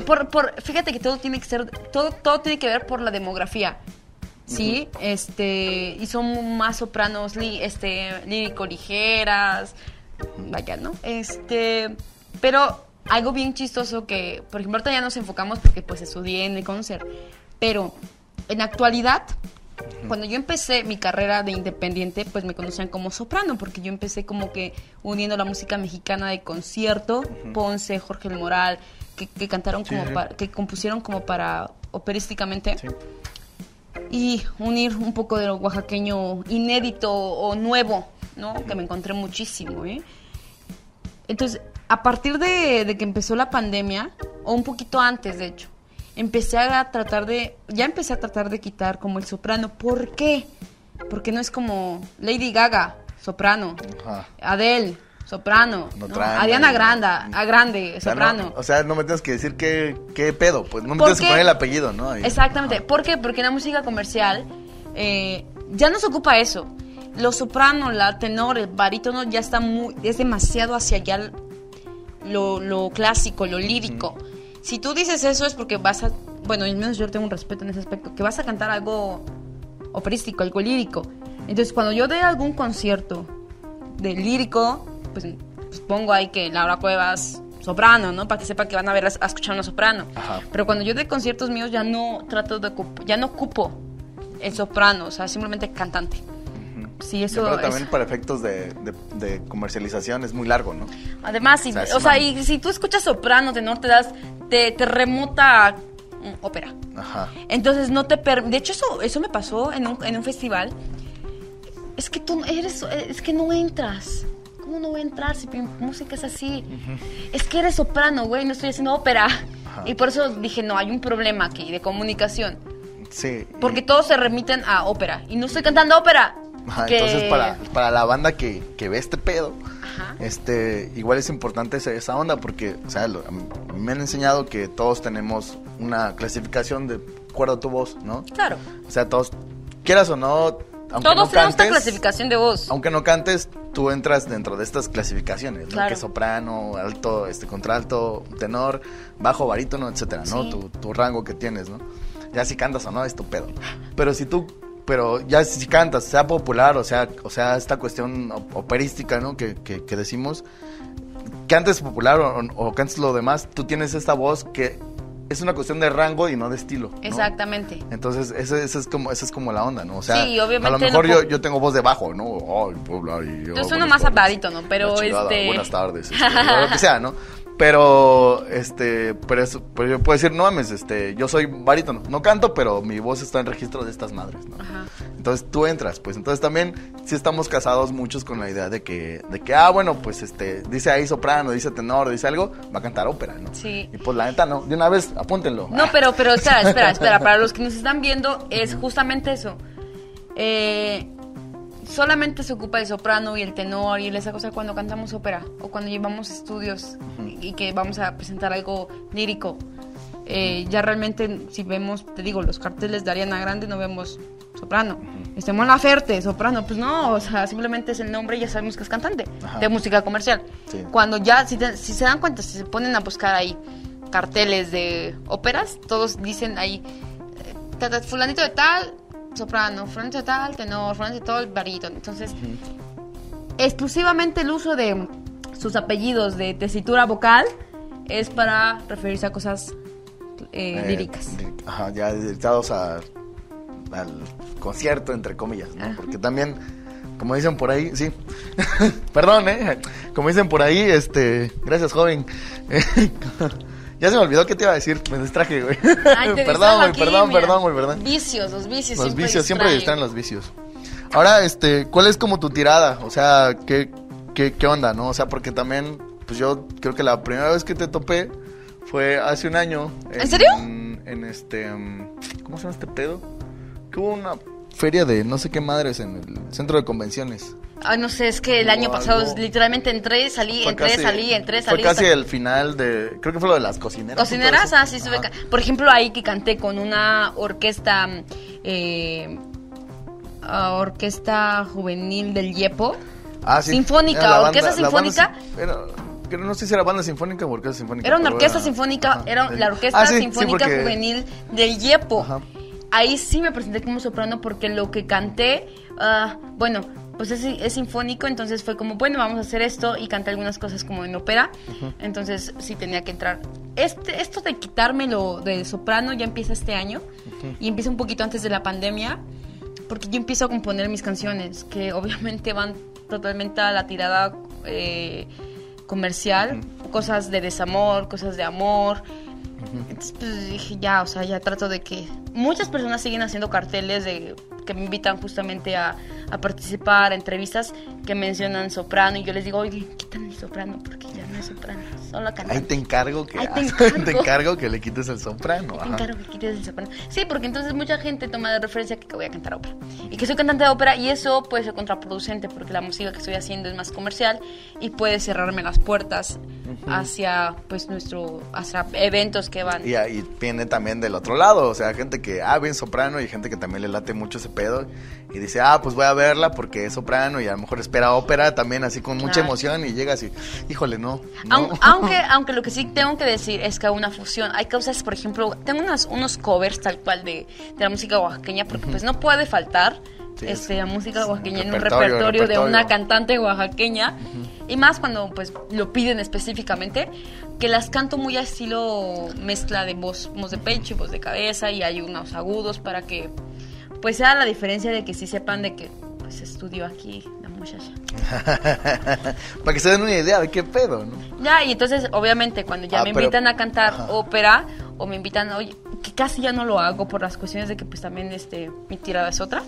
por, por, fíjate que todo tiene que ser, todo, todo tiene que ver por la demografía. ¿Sí? Este, y son más sopranos este, lírico ligeras. Vaya, ¿no? Este, pero algo bien chistoso que, por ejemplo, ahorita ya nos enfocamos porque pues estudié en el concert. Pero en la actualidad, cuando yo empecé mi carrera de independiente, pues me conocían como soprano, porque yo empecé como que uniendo la música mexicana de concierto, Ponce, Jorge el Moral, que, cantaron como para, que compusieron como para operísticamente. Y unir un poco de lo oaxaqueño inédito o nuevo, ¿no? Que me encontré muchísimo, ¿eh? Entonces, a partir de, de que empezó la pandemia, o un poquito antes, de hecho, empecé a tratar de, ya empecé a tratar de quitar como el soprano. ¿Por qué? Porque no es como Lady Gaga, soprano, Adele, soprano, Ariana Grande, a Grande, soprano. o sea, no me tienes que decir qué, qué pedo, pues no me tienes que poner el apellido, ¿no? Exactamente. ¿Por qué? Porque en la música comercial eh, ya no se ocupa eso. Los soprano, la tenor, el barítono ya está muy, es demasiado hacia allá lo, lo clásico, lo lírico. Si tú dices eso es porque vas a, bueno, al menos yo tengo un respeto en ese aspecto, que vas a cantar algo operístico, algo lírico. Entonces, cuando yo dé algún concierto de lírico, pues, pues pongo ahí que Laura Cuevas soprano, ¿no? Para que sepa que van a ver a, escuchar una soprano. Pero cuando yo dé conciertos míos ya no trato de ya no ocupo el soprano, o sea, simplemente cantante. Sí, eso Pero también para efectos de, comercialización es muy largo, ¿no? Además, si, o sea, y si tú escuchas soprano, tenor, te das, te, te remuta mm, ópera. Ajá. Entonces no te De hecho, eso, eso me pasó en un, en un festival. Es que tú eres, es que no entras. ¿Cómo no voy a entrar si mi música es así? Es que eres soprano, güey, no estoy haciendo ópera. Y por eso dije, no, hay un problema aquí de comunicación. Sí. Porque todos se remiten a ópera. Y no estoy cantando ópera. Entonces, para, para, la banda que, que ve este pedo, este igual es importante esa, esa onda porque, o sea, me han enseñado que todos tenemos una clasificación de acuerdo a tu voz, ¿no? Claro. O sea, todos, quieras o no, aunque Todos no tenemos esta clasificación de voz. Aunque no cantes, tú entras dentro de estas clasificaciones, ¿no? Que soprano, alto, este contralto, tenor, bajo, barítono, etcétera, ¿no? Tu, tu, rango que tienes, ¿no? Ya si cantas o no, es tu pedo. Pero si tú pero ya si cantas, sea popular, o sea, o sea, esta cuestión operística, ¿no? Que, que, decimos, cantes popular o, cantes lo demás, tú tienes esta voz que es una cuestión de rango y no de estilo. Exactamente. Entonces, esa es como, esa es como la onda, ¿no? O sea, a lo mejor yo, yo, tengo voz de bajo, ¿no? Oh, y yo, yo sueno más apagado, ¿no? Pero este... Buenas tardes, este, lo que sea, ¿no? Pero, este, pero, eso, pero yo puedo decir, no mames, este, yo soy barítono. No canto, pero mi voz está en registro de estas madres, ¿no? Ajá. Entonces tú entras, pues. Entonces también sí estamos casados muchos con la idea de que, de que, ah, bueno, pues este, dice ahí soprano, dice tenor, dice algo, va a cantar ópera, ¿no? Sí. Y pues la neta no. De una vez, apúntenlo. No, pero, pero, espera, espera, espera. Para los que nos están viendo, es justamente eso. Eh solamente se ocupa el soprano y el tenor y esa cosa cuando cantamos ópera o cuando llevamos estudios y que vamos a presentar algo lírico. Eh, ya realmente, si vemos, te digo, los carteles de Ariana Grande, no vemos soprano. Estemos la Ferte, soprano, pues no, o sea, simplemente es el nombre y ya sabemos que es cantante de música comercial. Cuando ya, si, si, se dan cuenta, si se ponen a buscar ahí carteles de óperas, todos dicen ahí, eh, fulanito de tal, soprano, de tal, tenor, fulanito de tal, barítono. Entonces, exclusivamente el uso de sus apellidos de tesitura vocal es para referirse a cosas eh, Eh, líricas. líric- Ajá, ya dedicados a, al concierto, entre comillas, ¿no? Ajá. Porque también, como dicen por ahí, sí, perdón, ¿eh? Como dicen por ahí, este, gracias, joven. ya se me olvidó qué te iba a decir, me distraje, güey. Ay, te perdón, güey, perdón, perdón, güey, perdón. Vicios, los vicios Los siempre vicios, siempre distraen. están los vicios. Ahora, este, ¿cuál es como tu tirada? O sea, ¿qué, qué, qué onda, no? O sea, porque también, pues yo creo que la primera vez que te topé fue hace un año. ¿En serio? En este, mm, ¿cómo se llama este pedo? Que hubo una feria de no sé qué madres en el centro de convenciones. Ay, no sé, es que el año pasado algo. literalmente entré, salí, Fue entré, casi- salí, entré, salí. Fue casi el final de, creo que fue lo de las cocineras. Cocineras, ah, sí, estuve Por ejemplo, ahí que canté con una orquesta, eh, ah, orquesta juvenil del Yepo. Ah, sí. Sinfónica, orquesta sinfónica. sin- era- no sé si era banda sinfónica o orquesta sinfónica. Era una orquesta sinfónica, ajá, era la orquesta Ah, sí, sí, sinfónica porque- juvenil del Yepo. Ajá. Ahí sí me presenté como soprano porque lo que canté, ah, bueno, pues es, es sinfónico, entonces fue como, bueno, vamos a hacer esto y canté algunas cosas como en ópera, entonces sí tenía que entrar. Este, esto de quitármelo de soprano ya empieza este año y empieza un poquito antes de la pandemia, porque yo empiezo a componer mis canciones, que obviamente van totalmente a la tirada eh, comercial, cosas de desamor, cosas de amor. Entonces, pues dije, ya, o sea, ya trato de que... Muchas personas siguen haciendo carteles de que me invitan justamente a, participar, a entrevistas que mencionan soprano y yo les digo, oye, quítame el soprano porque ya no es soprano, solo cantante. Ahí te encargo que Ahí te encargo. te encargo que le quites el soprano. Ahí te encargo que quites el soprano. Sí, porque entonces mucha gente toma de referencia que voy a cantar ópera. Y que soy cantante de ópera y eso puede ser contraproducente porque la música que estoy haciendo es más comercial y puede cerrarme las puertas hacia pues nuestro hacia eventos que van. Y ahí viene también del otro lado, o sea, gente que, ah, bien soprano y gente que también le late mucho ese pedo y dice, ah, pues voy a verla porque es soprano y a lo mejor espera ópera también así con mucha Claro. emoción y llega así, híjole, no. no. Aun- Aunque, aunque lo que sí tengo que decir es que una fusión, hay causas, por ejemplo, tengo unas, unos covers tal cual de, de la música oaxaqueña, porque pues no puede faltar Sí, este, es- la música oaxaqueña en un repertorio, repertorio de una cantante oaxaqueña, y más cuando pues lo piden específicamente, que las canto muy a estilo mezcla de voz, voz de pecho y voz de cabeza, y hay unos agudos para que pues sea la diferencia de que sí sepan de que pues estudió aquí la muchacha. Para que se den una idea de qué pedo, ¿no? Ya, y entonces, obviamente, cuando ya Ah, me pero- invitan a cantar Ajá. ópera o me invitan, oye, que casi ya no lo hago por las cuestiones de que pues también este mi tirada es otra.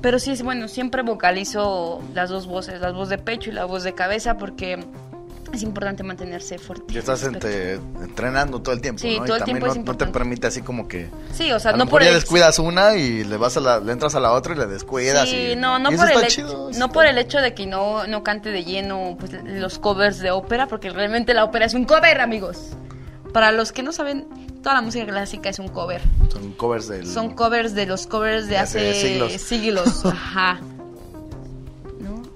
Pero sí es bueno, siempre vocalizo las dos voces, la voz de pecho y la voz de cabeza porque es importante mantenerse fuerte. Y estás entre- entrenando todo el tiempo, Sí, ¿no? todo y el también es no, no te permite así como que... Sí, o sea, a no por ya el descuidas una y le vas a la, le entras a la otra y le descuidas Sí, y, no, no y por, el chido, no por el hecho de que no, no cante de lleno pues, los covers de ópera, porque realmente la ópera es un cover, amigos. Para los que no saben, toda la música clásica es un cover. Son covers del... Son covers de los covers de De hace hace siglos. siglos. Ajá.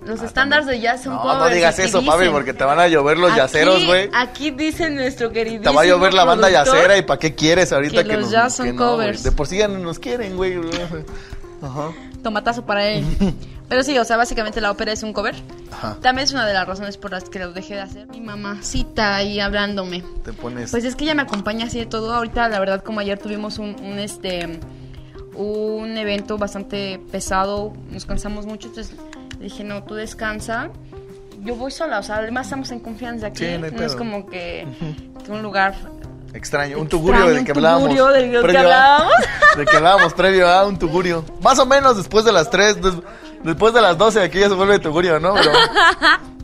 Los estándares de jazz son No, no digas eso, papi, dicen. porque te van a llover los Aquí- yaceros, güey. Aquí dice nuestro queridísimo Te va a llover la banda yacera y ¿para qué quieres ahorita que que, los nos, jazz son que no, güey? covers. De por sí ya no nos quieren, güey. Ajá. Tomatazo para él. Pero sí, o sea, básicamente la ópera es un cover. Ajá. También es una de las razones por las que lo dejé de hacer. Mi mamacita ahí hablándome. Te pones... Pues es que ella me acompaña así de todo. Ahorita, la verdad, como ayer tuvimos un, un, este un evento bastante pesado, nos cansamos mucho, entonces le dije, no, tú descansa. Yo voy sola, o sea, además estamos en confianza aquí. Sí, no no es como que, que un lugar Extraño, un Extraño, tugurio del un que hablábamos. tugurio del que hablábamos. Del que hablábamos previo a un tugurio. Más o menos después de las 3, des- después de las 12 aquí ya se vuelve tugurio, ¿no? Pero,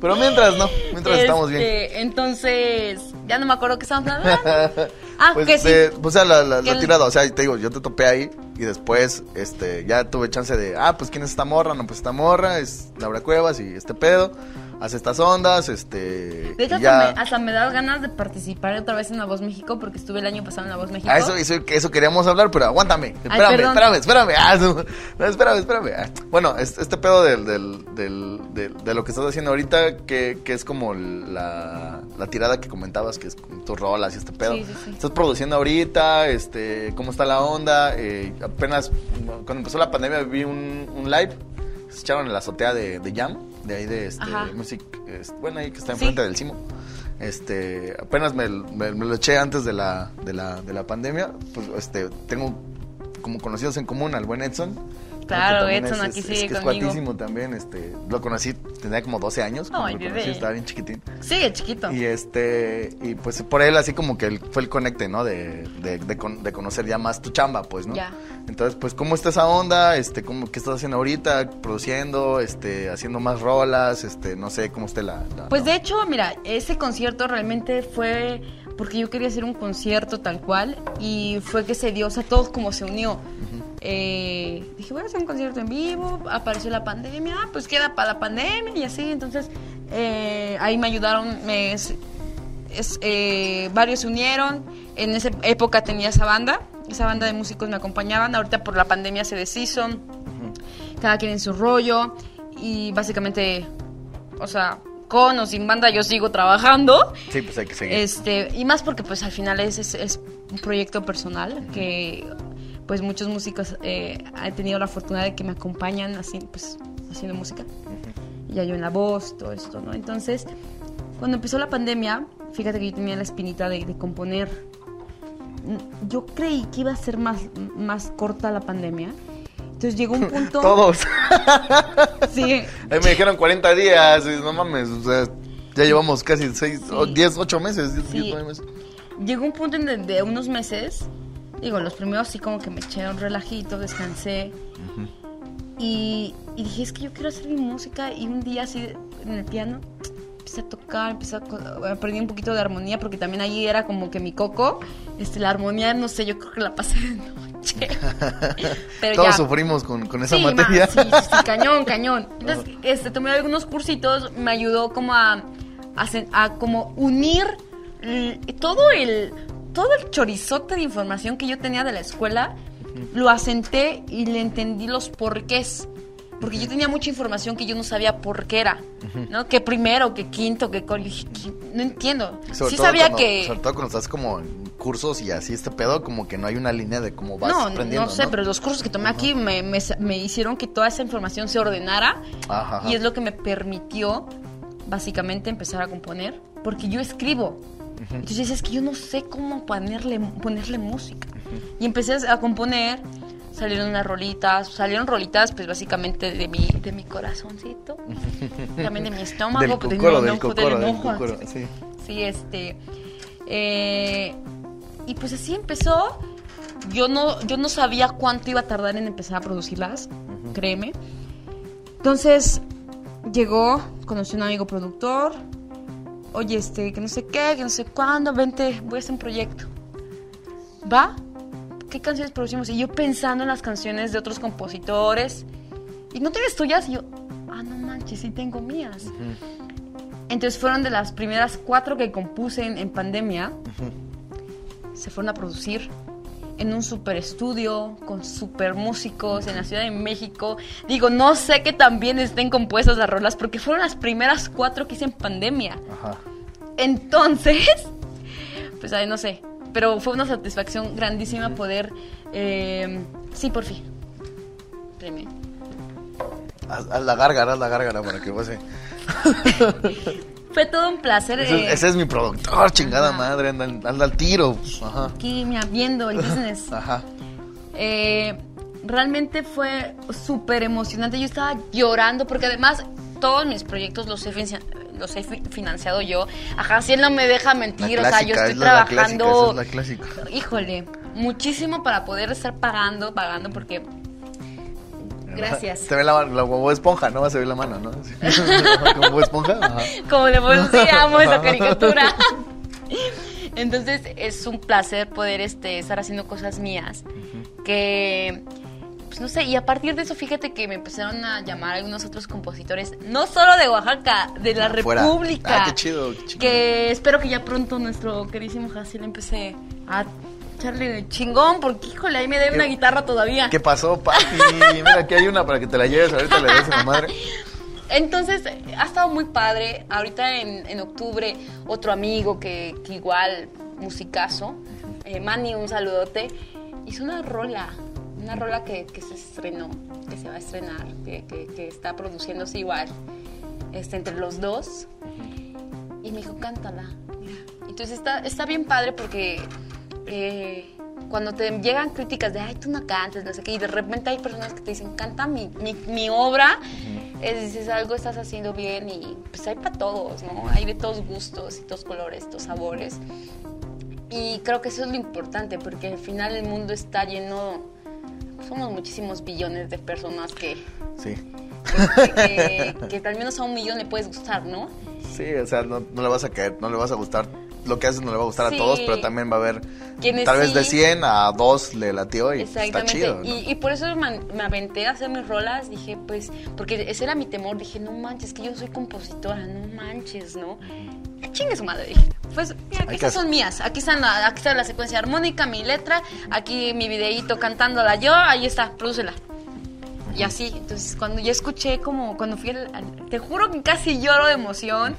pero mientras no, mientras estamos bien. Este, Entonces, ya no me acuerdo qué estamos hablando. Ah, pues, que sí. de- o sea, la, la- tirada, o sea, te digo, yo te topé ahí Y después, este, ya tuve chance de, ah, pues quién es esta morra, no, pues esta morra, es Laura Cuevas y este pedo hace estas ondas, este... De hecho, ya... hasta, me, hasta me da ganas de participar otra vez en La Voz México porque estuve el año pasado en La Voz México. Ah, eso, eso, eso queríamos hablar, pero aguántame. Espérame, perdón. espérame, espérame. Ah, no, espérame, espérame. Ah, Bueno, es- este pedo del, del, del, del- de lo que estás haciendo ahorita, que, que es como la, la tirada que comentabas, que es tus rolas y este pedo. Sí, sí, sí. Estás produciendo ahorita, este, cómo está la onda. Eh, apenas, cuando empezó la pandemia, vi un, un live. Se echaron en la azotea de, de Jam, de ahí de este. Music, este, bueno, ahí que está Sí. enfrente del Simo. Este, apenas me, me- me lo eché antes de la, de la, de la pandemia. Pues, este, tengo como conocidos en común al buen Edson. ¿No? Claro, Que Edson aquí sigue que es conmigo. cuatísimo también. Este, lo conocí, tenía como 12 años. cuando Ay, lo conocí, estaba bien chiquitín. Sigue chiquito. Y este, y pues por él así como que fue el conecte, ¿no? De, de, de con- de conocer ya más tu chamba, pues, ¿no? Ya. Entonces, pues, ¿cómo está esa onda? Este, ¿cómo, ¿qué estás haciendo ahorita? Produciendo, este, haciendo más rolas, este, no sé cómo esté la... la- Pues de hecho, mira, ese concierto realmente fue porque yo quería hacer un concierto tal cual y fue que se dio, o sea, todo como se unió. Eh, dije, voy a hacer un concierto en vivo, apareció la pandemia, ah, pues queda para la pandemia y así, entonces eh, ahí me ayudaron, me, es- eh, varios se unieron, en esa época tenía esa banda, esa banda de músicos me acompañaban, ahorita por la pandemia se deshizo, cada quien en su rollo y básicamente, o sea, con o sin banda yo sigo trabajando. Sí, pues hay que seguir. Este, y más porque pues al final es, es, es un proyecto personal que pues muchos músicos eh, han tenido la fortuna de que me acompañan así, pues, haciendo música. Y ya yo en la voz, todo esto, ¿no? Entonces, cuando empezó la pandemia, fíjate que yo tenía la espinita de, de componer. Mm, Yo creí que iba a ser más, más corta la pandemia. Entonces llegó un punto... Todos. Sí, A mí me dijeron 40 días, y no mames, o sea, ya llevamos casi 6, Sí. 10, 8 meses, 10, Sí. 9 meses. llegó un punto en donde de unos meses, digo, los primeros sí como que me eché un relajito, descansé. y, y dije, es que yo quiero hacer mi música. Y un día así en el piano empecé a tocar, empecé a aprendí un poquito de armonía, porque también ahí era como que mi coco. Este, la armonía, no sé, yo creo que la pasé de noche. Pero Todos ya. sufrimos con, con esa Sí, materia. ma, sí, sí, sí, cañón, cañón. Entonces, este, tomé algunos cursitos, me ayudó como a, a, a como unir todo el todo el chorizote de información que yo tenía de la escuela, lo asenté y le entendí los porqués. Porque yo tenía mucha información que yo no sabía por qué era, ¿no? Que primero, que quinto, que col- yo dije, "¿Qué? no entiendo. Sobre sí todo sabía cuando- que Sobre todo cuando estás como en cursos y así este pedo, como que no hay una línea de cómo vas no, aprendiendo, no sé, pero los cursos que tomé aquí me, me- me hicieron que toda esa información se ordenara Ajá, ajá. y es lo que me permitió básicamente empezar a componer, porque yo escribo. Entonces decía, es que yo no sé cómo ponerle, ponerle música. Y empecé a componer, salieron unas rolitas, salieron rolitas pues básicamente de mi, de mi corazoncito, también de mi estómago, Del de cocoro, mi del enojo, cocoro, del enojo, cocoro, así. sí. Sí, este. eh, y pues así empezó. Yo no, yo no sabía cuánto iba a tardar en empezar a producirlas, créeme. Entonces, llegó, conocí a un amigo productor. Oye, este, que no sé qué, que no sé cuándo, vente, voy a hacer un proyecto. ¿Va? ¿Qué canciones producimos? Y yo pensando en las canciones de otros compositores. ¿Y no tienes tuyas? Y yo, ah, no manches, sí tengo mías. Entonces fueron de las primeras cuatro que compuse en, en pandemia. Se fueron a producir en un super estudio con super músicos en la Ciudad de México. Digo, no sé que también estén compuestas las rolas porque fueron las primeras cuatro que hice en pandemia. Ajá. Entonces, pues ahí no sé. Pero fue una satisfacción grandísima poder. eh, sí, por fin. Haz, haz la gárgara, haz la gárgara para que pase. Fue todo un placer. Ese, eh, ese es mi productor, chingada Ajá. madre, anda, anda al tiro. Ajá. aquí mira, viendo el business. Ajá. Eh, realmente fue súper emocionante. Yo estaba llorando porque además todos mis proyectos los he, los financiado yo. Ajá, si él no me deja mentir, o sea, yo estoy es la- la clásica, trabajando. es la clásica. Híjole, muchísimo para poder estar pagando, pagando porque... Gracias. Te ve la, la huevo esponja, ¿no? Se ve la mano, ¿no? Como huevo esponja. Ajá. Como le amo esa caricatura. Entonces es un placer poder este, estar haciendo cosas mías que pues no sé, y a partir de eso fíjate que me empezaron a llamar algunos otros compositores, no solo de Oaxaca, de la. República. Ah, qué chido, qué chido. Que espero que ya pronto nuestro queridísimo Hasil empiece a echarle chingón, porque híjole, ahí me debe una guitarra todavía. ¿Qué pasó, papi? Mira, aquí hay una para que te la lleves. Ahorita le das a la madre. Entonces, ha estado muy padre. Ahorita en, en octubre, otro amigo que, que igual, musicazo, eh, Manny, un saludote, hizo una rola, una rola que, que se estrenó, que se va a estrenar, que, que- está produciéndose igual, este, entre los dos. Y me dijo, cántala. Entonces está, está bien padre porque eh, cuando te llegan críticas de, ay, tú no cantes, no sé qué, y de repente hay personas que te dicen, canta mi, mi, mi obra, es, dices, algo estás haciendo bien y pues hay para todos, ¿no? Hay de todos gustos y todos colores, todos sabores. Y creo que eso es lo importante porque al final el mundo está lleno, somos muchísimos billones de personas que, Sí. que, que- que al menos a un millón le puedes gustar, ¿no? Sí, o sea, no, no le vas a caer, no le vas a gustar. Lo que haces no le va a gustar Sí. a todos, pero también va a haber. Tal vez de sí. 100 a 2 le latió y está chido. ¿no? y, y por eso me, me aventé a hacer mis rolas. Dije, pues, porque ese era mi temor. Dije, no manches, que yo soy compositora, no manches, ¿no? Chingue su madre, dije. Pues, mira, estas son mías. Aquí está, la, aquí está la secuencia armónica, mi letra, aquí mi videíto cantándola yo, ahí está, prodúcela. Y así, entonces cuando yo escuché como, cuando fui al, al- te juro que casi lloro de emoción,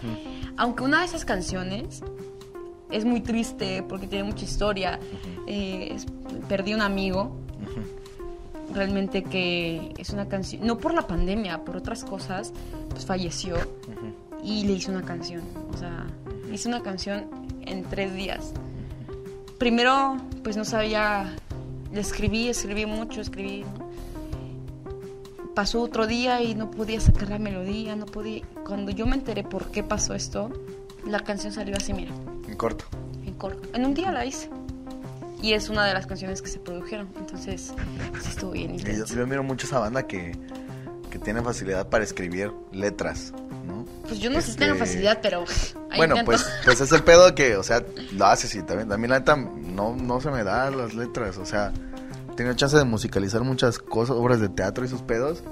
aunque una de esas canciones es muy triste porque tiene mucha historia, eh, es- perdí un amigo, realmente que es una canción, no por la pandemia, por otras cosas, pues falleció y le hice una canción, o sea, hice una canción en tres días. Primero, pues no sabía, le escribí, escribí mucho, escribí, pasó otro día y no podía sacar la melodía, no podía. Cuando yo me enteré por qué pasó esto, la canción salió así, mira, En corto. en corto. En un día la hice. Y es una de las canciones que se produjeron. Entonces, sí estuvo bien Y yo, yo admiro mucho esa banda que, que tiene facilidad para escribir letras, ¿no? Pues yo no sé si Este, tengo facilidad, pero Bueno, pues, pues es el pedo que, o sea, lo haces y también, también la neta no, no se me dan las letras, o sea, tengo chance de musicalizar muchas cosas, obras de teatro y sus pedos.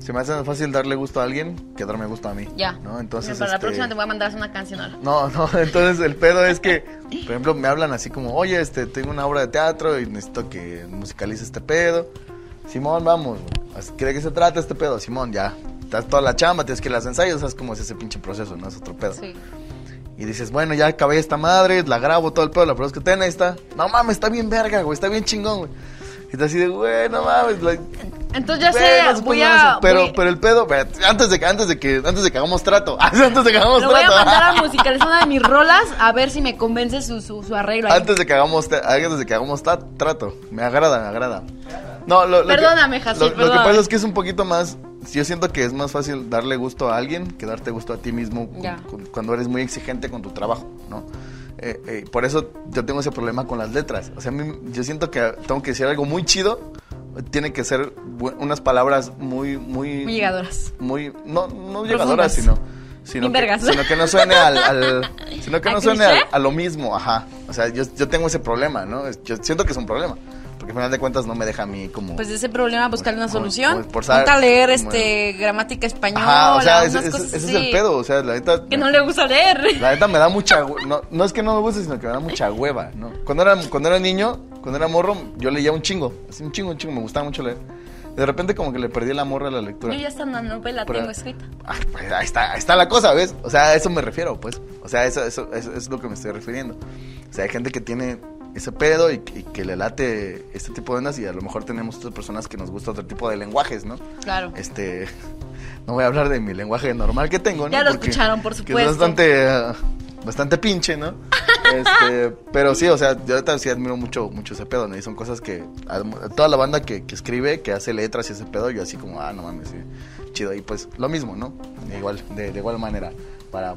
Se me hace más fácil darle gusto a alguien que darme gusto a mí. Ya. ¿no? Entonces, Para la este, próxima te voy a mandar una canción ahora. No, no, entonces el pedo es que, por ejemplo, me hablan así como, oye, este, tengo una obra de teatro y necesito que musicalice este pedo. Simón, vamos. ¿de qué se trata este pedo? Simón, ya, estás toda la chamba, tienes que ir a los ensayos, sabes cómo es ese pinche proceso, ¿no? Es otro pedo. Sí. Y dices, bueno, ya acabé esta madre, la grabo todo el pedo, la produzco, ten, ahí está. No mames, está bien verga, güey, está bien chingón, güey. Y te así de, güey, no mames, Entonces ya sé, no voy a... Pero, voy- pero el pedo, antes de que, antes de que, antes de que hagamos trato, antes de que hagamos Lo voy a trato. mandar a musicalizar una de mis rolas a ver si me convence su, su, su arreglo. ahí. Antes de que hagamos, te- antes de que hagamos trato. Me agrada, me agrada. No, lo, lo que- Perdóname, Jacil, lo, lo que pasa es que es un poquito más. Yo siento que es más fácil darle gusto a alguien que darte gusto a ti mismo cuando eres muy exigente con tu trabajo, ¿no? Eh, eh, por eso yo tengo ese problema con las letras. O sea, a mí- yo siento que tengo que decir algo muy chido. Tiene que ser unas palabras muy, muy. Muy llegadoras. Muy. No, no llegadoras, sino. Sino que, sino que no suene al. al- sino que ¿A no suene al- a lo mismo, ajá. O sea, yo, yo tengo ese problema, ¿no? Yo siento que es un problema. Porque al final de cuentas no me deja a mí como. Pues ese problema buscar una solución. por leer este gramática española, o sea, ese, es el pedo. O sea, la neta. Que no le gusta leer. La neta me da mucha no, no es que no me guste, sino que me da mucha hueva, ¿no? Cuando era, cuando era niño, cuando era morro, yo leía un chingo, así un chingo, un chingo, me gustaba mucho leer. De repente como que le perdí el amor a la lectura. Yo ya hasta una novela Pero- tengo escrita. Ah, pues ahí está, ahí está la cosa, ¿ves? O sea, a eso me refiero, pues. O sea, eso, eso, eso es lo que me estoy refiriendo. O sea, hay gente que tiene ese pedo y, y que le late este tipo de ondas y a lo mejor tenemos otras personas que nos gusta otro tipo de lenguajes, ¿no? Claro. Este, no voy a hablar de mi lenguaje normal que tengo, ¿no? Ya lo Porque- escucharon, por que supuesto. es bastante, eh, bastante pinche, ¿no? Este, pero sí, o sea, yo ahorita sí admiro mucho, mucho ese pedo, ¿no? Y son cosas que, a- toda la banda que, que escribe, que hace letras y ese pedo, yo así como, ah, no mames, sí, chido. Y pues, lo mismo, ¿no? Igual, de, de igual manera, para,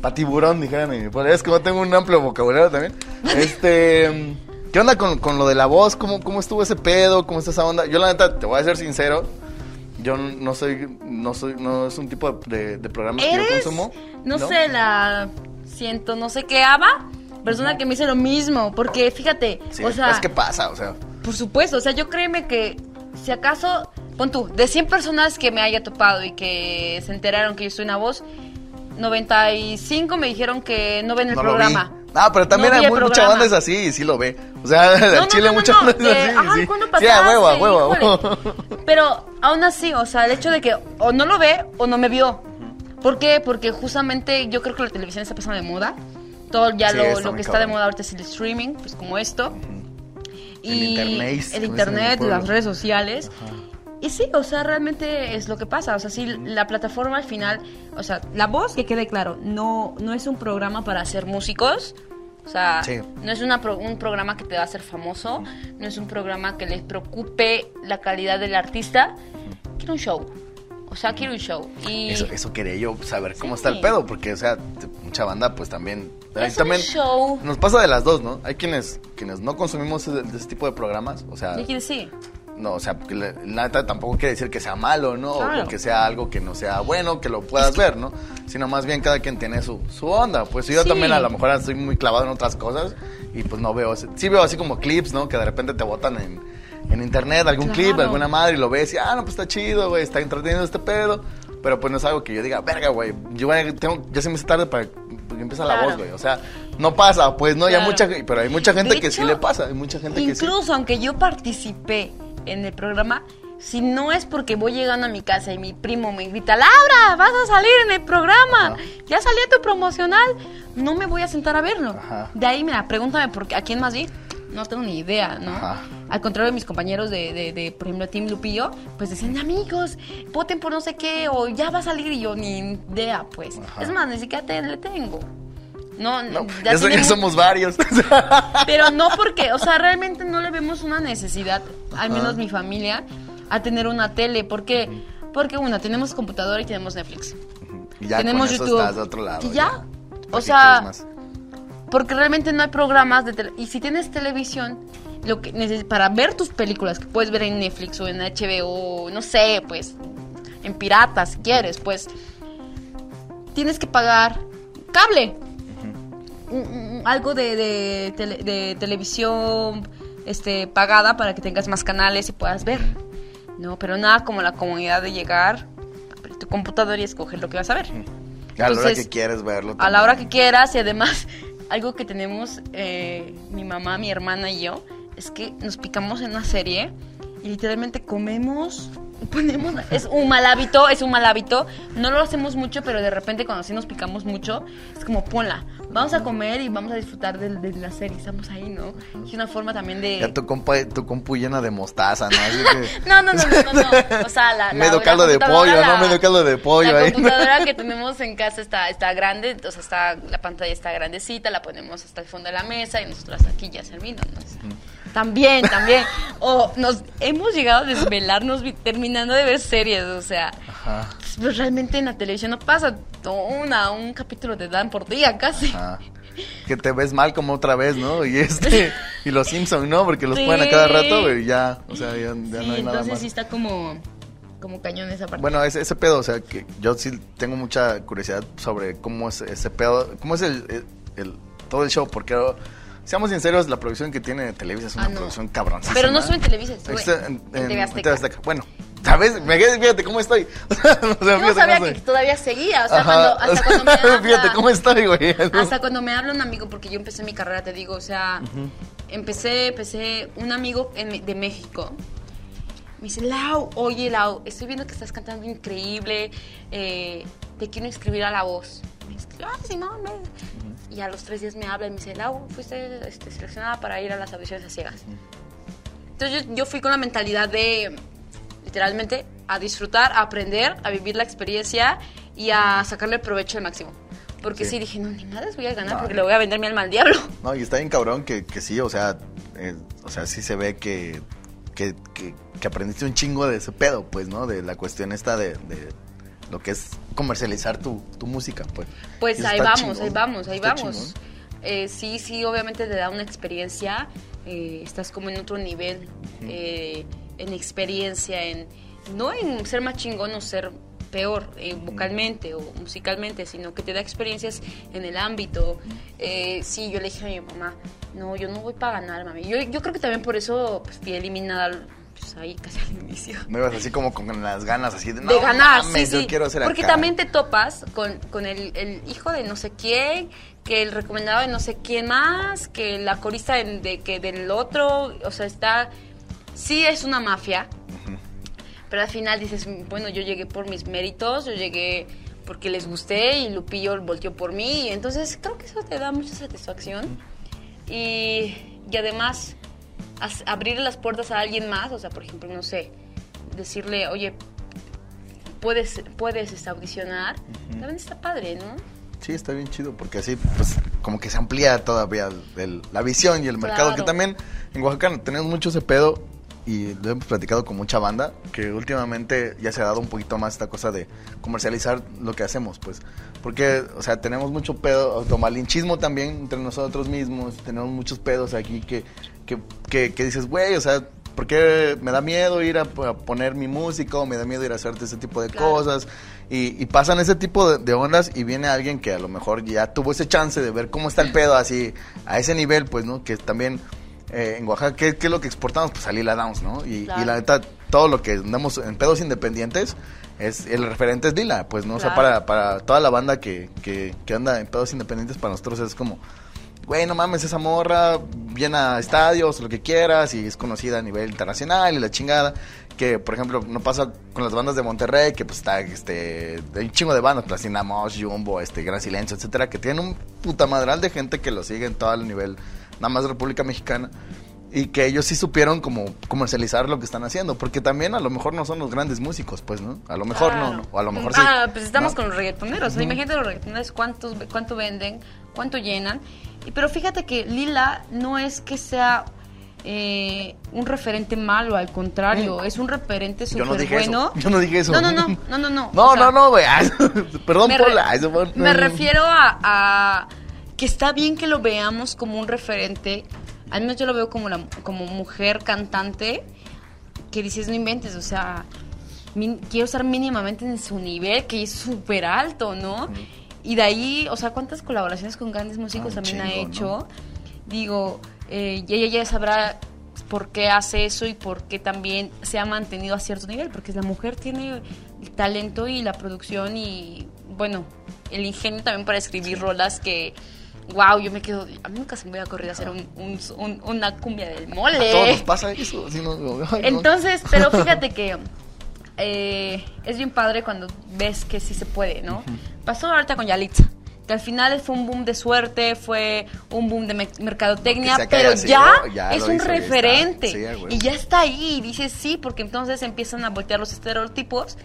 para tiburón, dijeran en mi pueblo. Es como tengo un amplio vocabulario también. Este... ¿Qué onda con, con lo de la voz? ¿Cómo, ¿Cómo estuvo ese pedo? ¿Cómo está esa onda? Yo la neta, te voy a ser sincero, yo no soy, no soy, no es un tipo de, de programas que yo consumo. No, sé, la siento, no sé qué aba. Persona que me dice lo mismo. Porque fíjate, Sí, o sea. es que pasa, o sea. Por supuesto, o sea, yo créeme que si acaso, pon tú, de 100 personas que me haya topado y que se enteraron que yo soy una voz, 95 me dijeron que no ven el No programa. Ah, pero también No hay el mu- mucha banda es así y sí lo ve. O sea, No, el no, chile mucha banda es de, así. "Ay, sí. ¿cuándo Sí, a huevo, huevo. Híjole. Pero aún así, o sea, el hecho de que o no lo ve o no me vio. ¿Por qué? Porque justamente yo creo que la televisión está pasando de moda. Todo ya Sí, lo, lo muy que está de moda ahorita es el streaming, pues como esto. Y el en internet, las redes sociales. Y sí, o sea, realmente es lo que pasa. O sea, sí, la plataforma al final, o sea, la voz, que quede claro, no, no es un programa para hacer músicos. O sea, Sí. no es una pro- un programa que te va a hacer famoso, no es un programa que les preocupe la calidad del artista. Quiero un show. O sea, quiero un show. Y Eso, eso quería yo saber cómo Sí. está el pedo, porque, o sea, mucha banda, pues también. Es un también show. Nos pasa de las dos, ¿no? Hay quienes, quienes no consumimos ese, de ese tipo de programas, o sea, ¿Qué quieres decir? No, o sea, la la tampoco quiere decir que sea malo, ¿no? Claro. O que sea algo que no sea bueno, que lo puedas ver, ¿no? Sino más bien cada quien tiene su, su onda. Pues yo Sí. también a lo mejor estoy muy clavado en otras cosas y pues no veo, sí veo así como clips, ¿no? Que de repente te botan en, en internet algún Claro. clip, alguna madre y lo ves y, ah, no, pues está chido, güey, está entretenido este pedo. Pero pues no es algo que yo diga, verga, güey, yo tengo, ya se me hace tarde para que empiece la Claro. voz, güey. O sea, no pasa, pues no, ya Claro. mucha, pero hay mucha gente De que sí le pasa, hay mucha gente que sí. Incluso aunque yo participé en el programa, si no es porque voy llegando a mi casa y mi primo me grita, Laura, vas a salir en el programa, Ajá. ya salió tu promocional, no me voy a sentar a verlo. Ajá. De ahí, mira, pregúntame por qué, a quién más vi. No tengo ni idea, ¿no? Ajá. Al contrario de mis compañeros de, de, de, por ejemplo, Team Lupillo, pues decían, amigos, voten por no sé qué, o ya va a salir, y yo ni idea, pues. Es más, ni siquiera te, le tengo. No, No, ya ya, ya somos varios. pero no porque, o sea, realmente no le vemos una necesidad, al menos mi familia, a tener una tele. ¿Por qué? Porque, una, tenemos computadora y tenemos Netflix. Y ya tenemos con eso YouTube. estás de otro lado. Y ya. ¿Para O sea, porque realmente no hay programas de tele. Y si tienes televisión, lo que neces- para ver tus películas que puedes ver en Netflix o en HBO, no sé, pues, en pirata si quieres, pues, tienes que pagar cable. Un- un- algo de, de tele- de televisión este, pagada para que tengas más canales y puedas ver. No, pero nada como la comodidad de llegar, abrir tu computadora y escoger lo que vas a ver. A la hora que quieres verlo. A la hora que quieras y además algo que tenemos eh, mi mamá, mi hermana y yo es que nos picamos en una serie y literalmente comemos, ponemos, es un mal hábito, es un mal hábito, no lo hacemos mucho, pero de repente cuando sí nos picamos mucho, es como ponla, vamos a comer y vamos a disfrutar de, de la serie, estamos ahí, ¿no? Es una forma también de... Ya tu compa, tu compu llena de mostaza, ¿no? Que- No, no, no, no, no, no. O sea, la, la- Medio la caldo de pollo, ¿no? la- Medio caldo de pollo La ahí. computadora que tenemos en casa está, está grande, o sea, está, la pantalla está grandecita, la ponemos hasta el fondo de la mesa y nosotros aquí ya servindo, ¿no? También, también. O nos hemos llegado a desvelarnos terminando de ver series, o sea, Ajá. pues realmente en la televisión no pasa una, un capítulo te dan por día casi. Ajá. Que te ves mal como otra vez, ¿no? Y este, y los Simpson, ¿no? Porque los ponen a cada Sí. rato, y ya, o sea, ya, ya Sí, no hay nada entonces sí está como, como cañón esa parte. Bueno, ese, ese pedo, o sea, que yo sí tengo mucha curiosidad sobre cómo es ese pedo, cómo es el, el- el- todo el show, porque seamos sinceros, la producción que tiene Televisa es una Ah, no. producción cabroncísima. Pero no sube en Televisa, sube en, en en- TV en Azteca. TV Azteca. Bueno, ¿sabes? Me quedé- fíjate cómo estoy. O sea, Yo no fíjate sabía que todavía seguía, o sea, cuando, hasta cuando me habla, Fíjate cómo estoy, güey. hasta cuando me habla un amigo, porque yo empecé mi carrera, te digo, o sea, empecé, empecé, un amigo en- de México, me dice, Lau, oye, Lau, estoy viendo que estás cantando increíble, eh, te quiero inscribir a la voz. Me escribió, ah, sí, no, no. Y a los tres días me habla y me dice, Lau, fuiste este, seleccionada para ir a las audiciones a ciegas. Entonces yo, yo fui con la mentalidad de, literalmente, a disfrutar, a aprender, a vivir la experiencia y a sacarle provecho al máximo. Porque sí, Sí. dije, no, ni madres voy a ganar No, porque le voy a vender mi alma al diablo. No, y está bien cabrón que, que sí, o sea, eh, o sea, sí se ve que, que, que- que aprendiste un chingo de ese pedo, pues, ¿no? De la cuestión esta de, de lo que es comercializar tu, tu música, pues. Pues ahí vamos, chingón, ahí vamos, ahí vamos. Eh, sí, sí, obviamente te da una experiencia, eh, estás como en otro nivel, en experiencia, en no en ser más chingón o ser peor eh, vocalmente o musicalmente, sino que te da experiencias en el ámbito. Eh, sí, yo le dije a mi mamá, no, yo no voy para ganar, mami. Yo, yo creo que también por eso pues, fui eliminada pues, ahí casi al inicio. No ibas así como con las ganas así de, no, de ganar, mames, sí, yo sí. quiero hacer Porque acá. también te topas con, con el, el hijo de no sé quién, que el recomendado de no sé quién más, que la corista de, de- que del otro, o sea, está... Sí es una mafia, pero al final dices, bueno, yo llegué por mis méritos, yo llegué porque les gusté y Lupillo volteó por mí, entonces creo que eso te da mucha satisfacción y, y además abrir las puertas a alguien más, o sea, por ejemplo, no sé, decirle, oye, puedes, puedes este, audicionar, también está padre, ¿no? Sí, está bien chido, porque así, pues, como que se amplía todavía el- el- la visión y el mercado. Claro. Que también en Oaxaca tenemos mucho ese pedo y lo hemos platicado con mucha banda, que últimamente ya se ha dado un poquito más esta cosa de comercializar lo que hacemos, pues. Porque, o sea, tenemos mucho pedo, automalinchismo también entre nosotros mismos, tenemos muchos pedos aquí que, que, que, que dices, güey, o sea, ¿por qué me da miedo ir a, a poner mi música o me da miedo ir a hacerte ese tipo de Claro. cosas? Y, y pasan ese tipo de, de ondas y viene alguien que a lo mejor ya tuvo ese chance de ver cómo está el pedo así, a ese nivel, pues, ¿no? Que también eh, en Oaxaca, ¿qué, qué es lo que exportamos? Pues a Lila Downs, ¿no? Y, Claro. y la neta, todo lo que andamos en pedos independientes, es el referente es Lila, pues, ¿no? O sea, para, para toda la banda que, que, que anda en pedos independientes, para nosotros es como, güey, no mames, esa morra viene a estadios, lo que quieras, y es conocida a nivel internacional y la chingada. Que, por ejemplo, no pasa con las bandas de Monterrey, que pues está, este, hay un chingo de bandas, Plastina Mosh, Jumbo, este, Gran Silencio, etcétera, que tienen un puta madral de gente que lo sigue en todo el nivel, nada más República Mexicana. Y que ellos sí supieron como comercializar lo que están haciendo, porque también a lo mejor no son los grandes músicos, pues, ¿no? A lo mejor no, no, o a lo mejor sí. Ah, pues estamos ¿no? con los reggaetoneros. Imagínate los reggaetoneros cuántos, cuánto venden, cuánto llenan. Y, pero fíjate que Lila no es que sea eh, un referente malo, al contrario, es un referente Mm. Súper no bueno. eso. Yo no dije eso. No, no, no, no, no, no. No, no, no, güey. Perdón, me, re- Pola. eso fue- me refiero a, a que está bien que lo veamos como un referente. Al menos yo lo veo como, la, como mujer cantante que dices, no inventes, o sea, min- quiero estar mínimamente en su nivel, que es súper alto, ¿no? Y de ahí, o sea, ¿cuántas colaboraciones con grandes músicos Ah, un también ha hecho? ¿no? Digo, eh, y ella ya sabrá por qué hace eso y por qué también se ha mantenido a cierto nivel, porque la mujer tiene el talento y la producción y, bueno, el ingenio también para escribir rolas que, wow, yo me quedo, a mí nunca se me hubiera ocurrido hacer un- un- un- una cumbia del mole. A todos nos pasa eso. así no- ay, no. Entonces, pero fíjate que eh, es bien padre cuando ves que sí se puede, ¿no? Pasó ahorita con Yalitza, que al final fue un boom de suerte, fue un boom de me- mercadotecnia, pero ya, ya es un referente. Sí, y ya está ahí, y dices sí, porque entonces empiezan a voltear los estereotipos.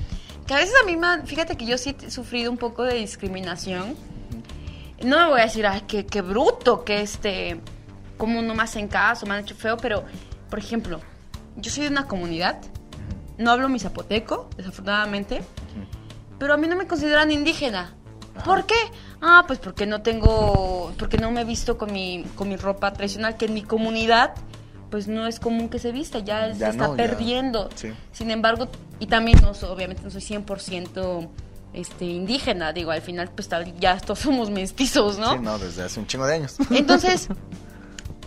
Que a veces a mí, me han- fíjate que yo sí he sufrido un poco de discriminación. No me voy a decir, ay, qué, qué bruto, que este, como no me hacen caso, me han hecho feo, pero, por ejemplo, yo soy de una comunidad, no hablo mi zapoteco, desafortunadamente, pero a mí no me consideran indígena. ¿Por qué? Ah, pues porque no tengo, porque no me he visto con mi, con mi ropa tradicional, que en mi comunidad, pues no es común que se vista, ya, Ya se está ya. perdiendo. Sí. Sin embargo, y también no, soy- obviamente no soy 100% este, indígena, digo, al final pues ya todos somos mestizos, ¿no? Sí, no, desde hace un chingo de años. Entonces,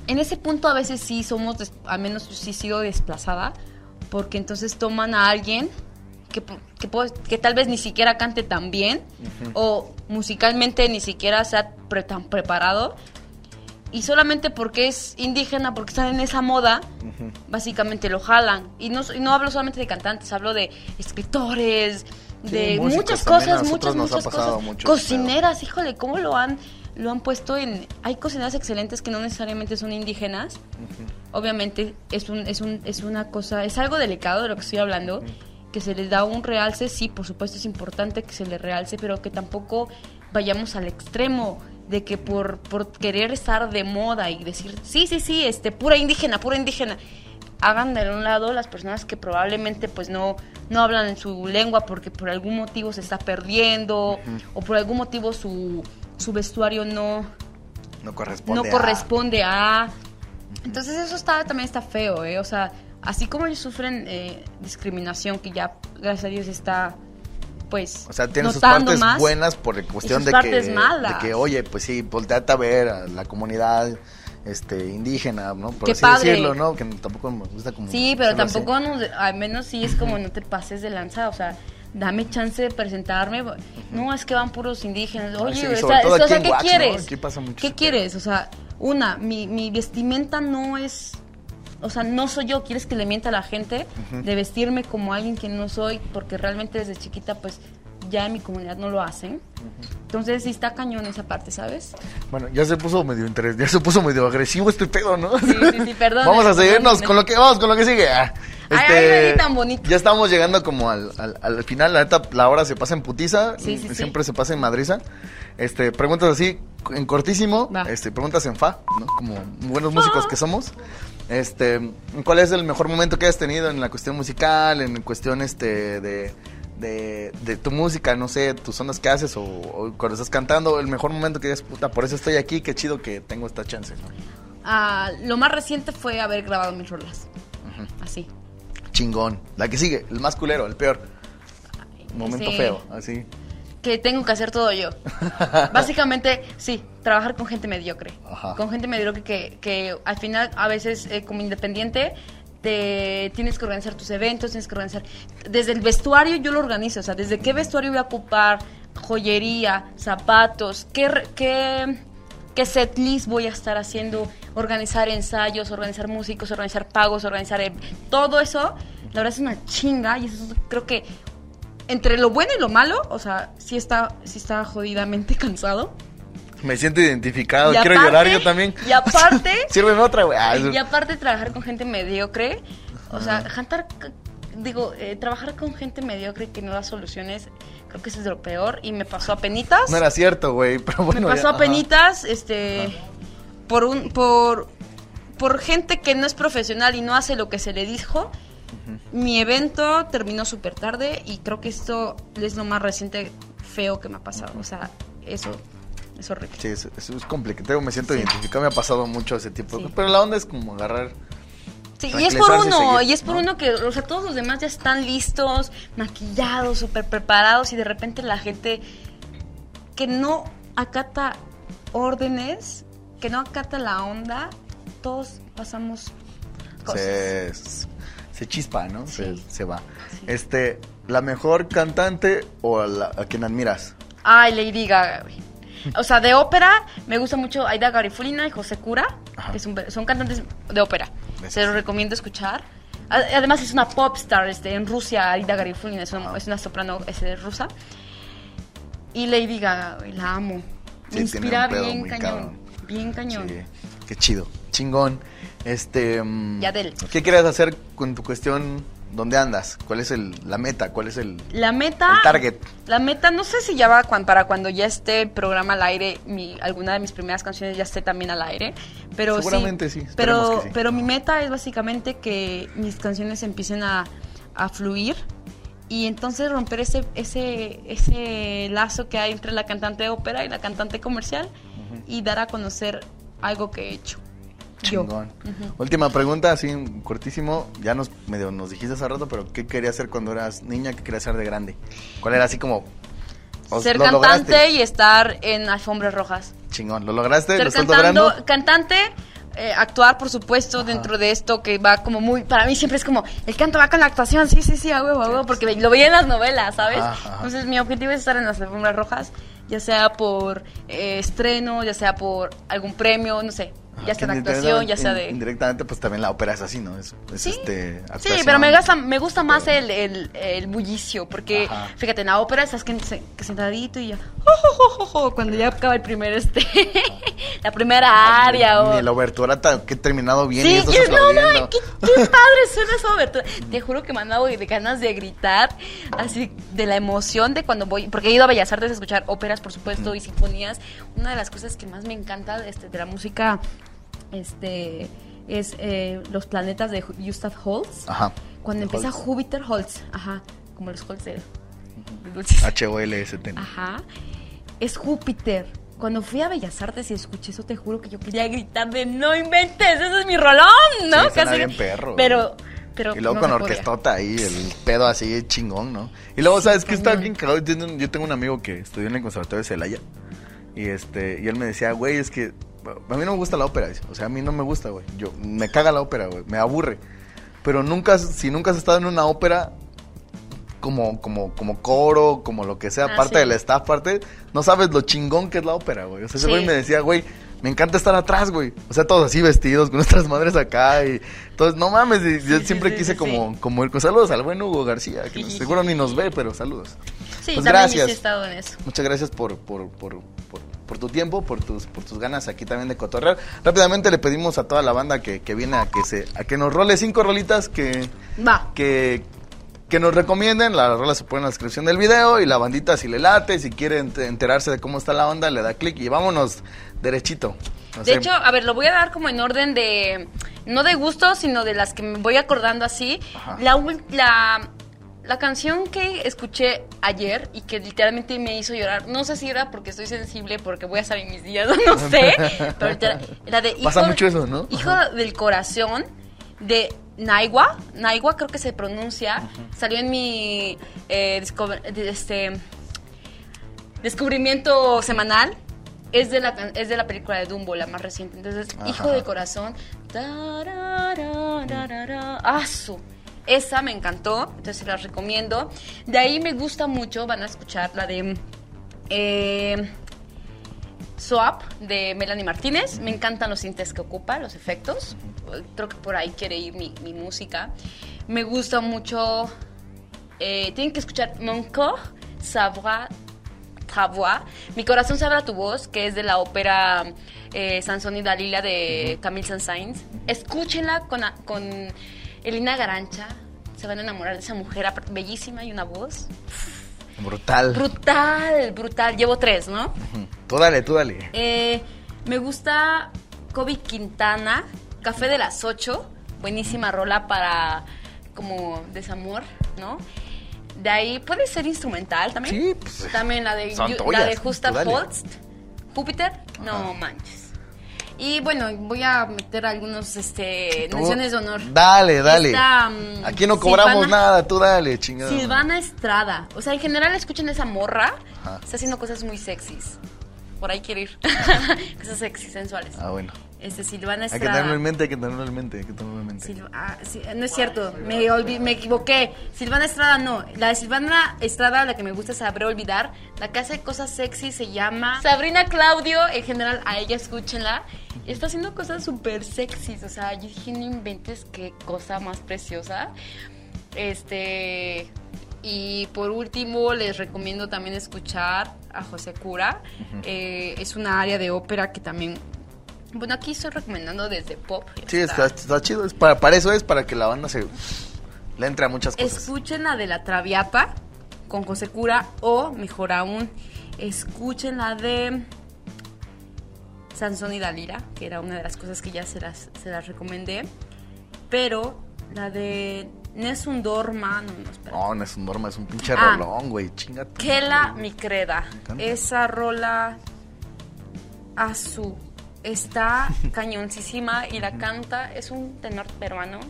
en ese punto a veces sí somos, al menos yo sí sigo desplazada, porque entonces toman a alguien que, que, que tal vez ni siquiera cante tan bien, o musicalmente ni siquiera sea pre- tan preparado, y solamente porque es indígena, porque están en esa moda, básicamente lo jalan. Y no, y no hablo solamente de cantantes, hablo de escritores, Sí, de muchas cosas, muchas, muchas cosas. mucho Cocineras, híjole, ¿cómo lo han, lo han puesto en... Hay cocineras excelentes que no necesariamente son indígenas. Obviamente es, un, es, un, es una cosa, es algo delicado de lo que estoy hablando, que se les da un realce, sí, por supuesto es importante que se le realce, pero que tampoco vayamos al extremo de que por, por querer estar de moda y decir, sí, sí, sí, este, pura indígena, pura indígena, hagan de un lado las personas que probablemente pues no, no hablan su lengua porque por algún motivo se está perdiendo o por algún motivo su, su vestuario no, No corresponde. no a- corresponde a... Entonces eso está también está feo, ¿eh? O sea, así como ellos sufren eh, discriminación, que ya, gracias a Dios, está pues O sea, tiene sus partes más. buenas por cuestión de que, de que, oye, pues sí, volteate a ver a la comunidad este indígena, ¿no? Por Qué así padre. decirlo, ¿no? Que tampoco me gusta como... Sí, pero así. tampoco, nos- al menos sí es como no te pases de lanza, o sea, dame chance de presentarme. No, es que van puros indígenas. Oye, sí, o sea, o ¿qué quieres? Pasa ¿Qué quieres? O sea, una, mi, mi vestimenta no es... O sea, no soy yo, quieres que le mienta a la gente de vestirme como alguien que no soy, porque realmente desde chiquita, pues ya en mi comunidad no lo hacen. Entonces sí está cañón esa parte, ¿sabes? Bueno, ya se puso medio interés, ya se puso medio agresivo este pedo, ¿no? Sí, sí, sí, perdón. Vamos a seguirnos perdóname. con lo que vamos con lo que sigue. Ah, Ay, ay, vení tan bonito. Ya estamos llegando como al, al, al final, la neta la hora se pasa en putiza, Sí, sí, sí. siempre se pasa en madriza. Este, preguntas así en cortísimo, Va. este, preguntas en fa, ¿no? Como buenos músicos que somos. Este, ¿cuál es el mejor momento que has tenido en la cuestión musical, en cuestión este de de, de tu música, no sé, tus ondas que haces o, o cuando estás cantando, el mejor momento que dices, puta, por eso estoy aquí, qué chido que tengo esta chance, ¿no? Ah, lo más reciente fue haber grabado mis rolas. Así. Chingón. La que sigue, el más culero, el peor. Momento Sí. feo, así. Que tengo que hacer todo yo. Básicamente, sí, trabajar con gente mediocre. Ajá. Con gente mediocre que, que al final, a veces, eh, como independiente, te tienes que organizar tus eventos, tienes que organizar. Desde el vestuario yo lo organizo, o sea, desde qué vestuario voy a ocupar, joyería, zapatos, qué, qué, qué voy a estar haciendo, organizar ensayos, organizar músicos, organizar pagos, organizar. todo eso, la verdad es una chinga y eso es- creo que entre lo bueno y lo malo, o sea, sí está, sí está jodidamente cansado. Me siento identificado, Y quiero aparte- llorar yo también. y aparte- Sírveme otra, güey. Ah, Y aparte trabajar con gente mediocre, o sea, c- digo, eh, trabajar con gente mediocre que no da soluciones, creo que eso es de lo peor. Y me pasó a penitas. no era cierto, güey, pero bueno. me pasó ya, a ajá. penitas, este, por un, por, por gente que no es profesional y no hace lo que se le dijo. Mi evento terminó súper tarde y creo que esto es lo más reciente feo que me ha pasado. O sea, eso es horrible. Sí, eso, eso es complicado, me siento Sí. identificado, me ha pasado mucho ese tipo. Sí. Pero la onda es como agarrar... Sí, y es por y uno, seguir, y es por ¿no? uno que, o sea, todos los demás ya están listos, maquillados, súper preparados, y de repente la gente que no acata órdenes, que no acata la onda, todos pasamos cosas. Se, se chispa, ¿no? Se, Sí. se va. Sí. Este, ¿la mejor cantante o a, la- a quien admiras? Ay, Lady Gaga, güey. O sea, de ópera me gusta mucho Aida Garifulina y José Cura, Ajá. que son, son cantantes de ópera. Se los recomiendo escuchar. Además es una pop star este, en Rusia, Aida Garifulina, es una, es una soprano este, rusa. Y Lady Gaga, la amo. Me inspira bien cañón. cabrón. Bien cañón. Sí, qué chido, chingón. Este, mm, Yadel. ¿qué quieres hacer con tu cuestión? ¿Dónde andas? ¿Cuál es el, la meta? ¿Cuál es el, La meta. el target? La meta, no sé si ya va cuan- para cuando ya esté el programa al aire, mi, alguna de mis primeras canciones ya esté también al aire. Pero Seguramente sí, Pero, sí. pero mi meta es básicamente que mis canciones empiecen a, a fluir y entonces romper ese, ese, ese lazo que hay entre la cantante de ópera y la cantante comercial y dar a conocer algo que he hecho. Chingón. Última pregunta, así cortísimo. Ya nos medio nos dijiste hace rato, pero ¿qué querías hacer cuando eras niña? ¿Qué querías hacer de grande? ¿Cuál era así como Ser cantante lograste? y estar en alfombras rojas. Chingón, ¿lo lograste? ¿Lo Ser estás cantando, logrando? cantante, eh, actuar, por supuesto, dentro de esto que va como muy. Para mí siempre es como, el canto va con la actuación, sí, sí, sí, a huevo, a huevo, porque lo veía en las novelas, ¿sabes? Ajá. Entonces, mi objetivo es estar en las alfombras rojas, ya sea por eh, estreno, ya sea por algún premio, no sé, ya sea de actuación, ya sea de. Indirectamente, pues también la ópera es así, ¿no? Es, es Sí, este. sí, pero me, gasta, me gusta más el, el, el bullicio, porque Ajá. fíjate, en la ópera estás que, que sentadito y ya, "Oh, oh, oh, oh", cuando ya acaba el primer, este, la primera área o... Ni la obertura que he terminado bien y Sí, y- no, no, aplaudiendo. qué, qué padre suena esa obertura. Te juro que me han dado de ganas de gritar, así de la emoción de cuando voy, porque he ido a Bellas Artes a escuchar óperas, por supuesto, y sinfonías. Una de las cosas que más me encanta este, de la música, este, es eh, los planetas de Gustav Holst. Ajá. Cuando empieza. Júpiter Holst, ajá, como los Holst de, dulces. H-O-L-S-T. Ajá. Es Júpiter. Cuando fui a Bellas Artes y escuché eso, te juro que yo quería gritar de no inventes, ese es mi rolón, ¿no? Sí, suena bien perro, Pero, pero Y luego no con podía. orquestota ahí, el pedo así chingón, ¿no? Y luego, ¿sabes qué está bien cagado? Yo tengo- Yo tengo un amigo que estudió en el conservatorio de Celaya. Y este, y él me decía, güey, es que a mí no me gusta la ópera. dice. O sea, a mí no me gusta, güey. Yo, me caga la ópera, güey. Me aburre. Pero nunca, si nunca has estado en una ópera, como, como, como coro, como lo que sea, Ah, parte sí. del staff, parte, no sabes lo chingón que es la ópera, güey. O sea, ese Sí. güey me decía, güey, me encanta estar atrás, güey. O sea, todos así vestidos, con nuestras madres acá y... Entonces, no mames, yo siempre quise como, como ir con saludos al buen Hugo García, que Sí, seguro ni nos ve, pero saludos. Sí, Pues gracias. he estado en eso. Muchas gracias por, por, por, por, por tu tiempo, por tus, por tus ganas aquí también de cotorrear. Rápidamente le pedimos a toda la banda que, que viene a que se, a que nos role cinco rolitas que, Va. que, que nos recomienden. La rola se pone en la descripción del video y la bandita si le late, si quiere ent- enterarse de cómo está la onda, le da clic y vámonos derechito. No De sé. hecho, a ver, lo voy a dar como en orden de, no de gusto, sino de las que me voy acordando así. Ajá. La, la, la canción que escuché ayer y que literalmente me hizo llorar, no sé si era porque estoy sensible, porque voy a estar en mis días, no sé, pero literal- la de Pasa Hijo- mucho eso, ¿no? Hijo del Corazón de Naigua, Naigua creo que se pronuncia, salió en mi eh, este, descubrimiento semanal. Es de, la, es de la película de Dumbo, la más reciente. Entonces, Ajá. Hijo del Corazón. tararararara, ¡Ah, su! Esa me encantó, entonces se las recomiendo. De ahí me gusta mucho, van a escuchar la de eh, Swap de Melanie Martínez. Me encantan los sintes que ocupa, los efectos. Creo que por ahí quiere ir mi, mi música. Me gusta mucho. eh, tienen que escuchar Mon corps savoir. Mi corazón sabrá tu voz, que es de la ópera eh, Sansón y Dalila de Camille Saint-Saëns. Escúchenla con Elina Garancha. Se van a enamorar de esa mujer bellísima y una voz. Brutal. Brutal, brutal. Llevo tres, ¿no? Tú dale, tú dale. Eh, me gusta Kobe Quintana, Café de las 8, buenísima rola para como desamor, ¿no? De ahí puede ser instrumental también. Sí, pues, también la de la de Justa. Holst, Júpiter, no manches. Y bueno, voy a meter algunos este menciones de honor. Dale, dale. Esta, mm, Aquí no cobramos Silvana- nada, tú dale, chingada. Silvana Estrada. O sea, en general escuchen esa morra. Ajá. Está haciendo cosas muy sexys. Por ahí quiere ir. cosas sexy, sensuales. Ah, bueno. Este, Silvana Hay que Estrada. tenerlo en mente, hay que tenerlo en mente, hay que tenerlo en mente. Silva- ah, sí, no es cierto, me, me equivoqué. Silvana Estrada no. La de Silvana Estrada, la que me gusta saber olvidar, la que hace cosas sexy se llama Sabrina Claudio. En general, a ella escúchenla. Está haciendo cosas súper sexys. O sea, yo dije, no inventes qué cosa más preciosa. Este. Y por último, les recomiendo también escuchar a José Cura. Eh, es una área de ópera que también. Bueno, aquí estoy recomendando desde pop. Sí, está, está chido. Es para, para eso es, para que la banda se le entre a muchas cosas. Escuchen la de la Traviata con José Cura o, mejor aún, escuchen la de Sansón y Dalila, que era una de las cosas que ya se las, se las recomendé. Pero la de Nessun Dorma, no, no, espera. No, no es un norma, es un pinche Ah. rolón, güey. Chinga. tu Kela madre. mi creda. encanta. Esa rola azul está cañoncísima y la canta es un tenor peruano.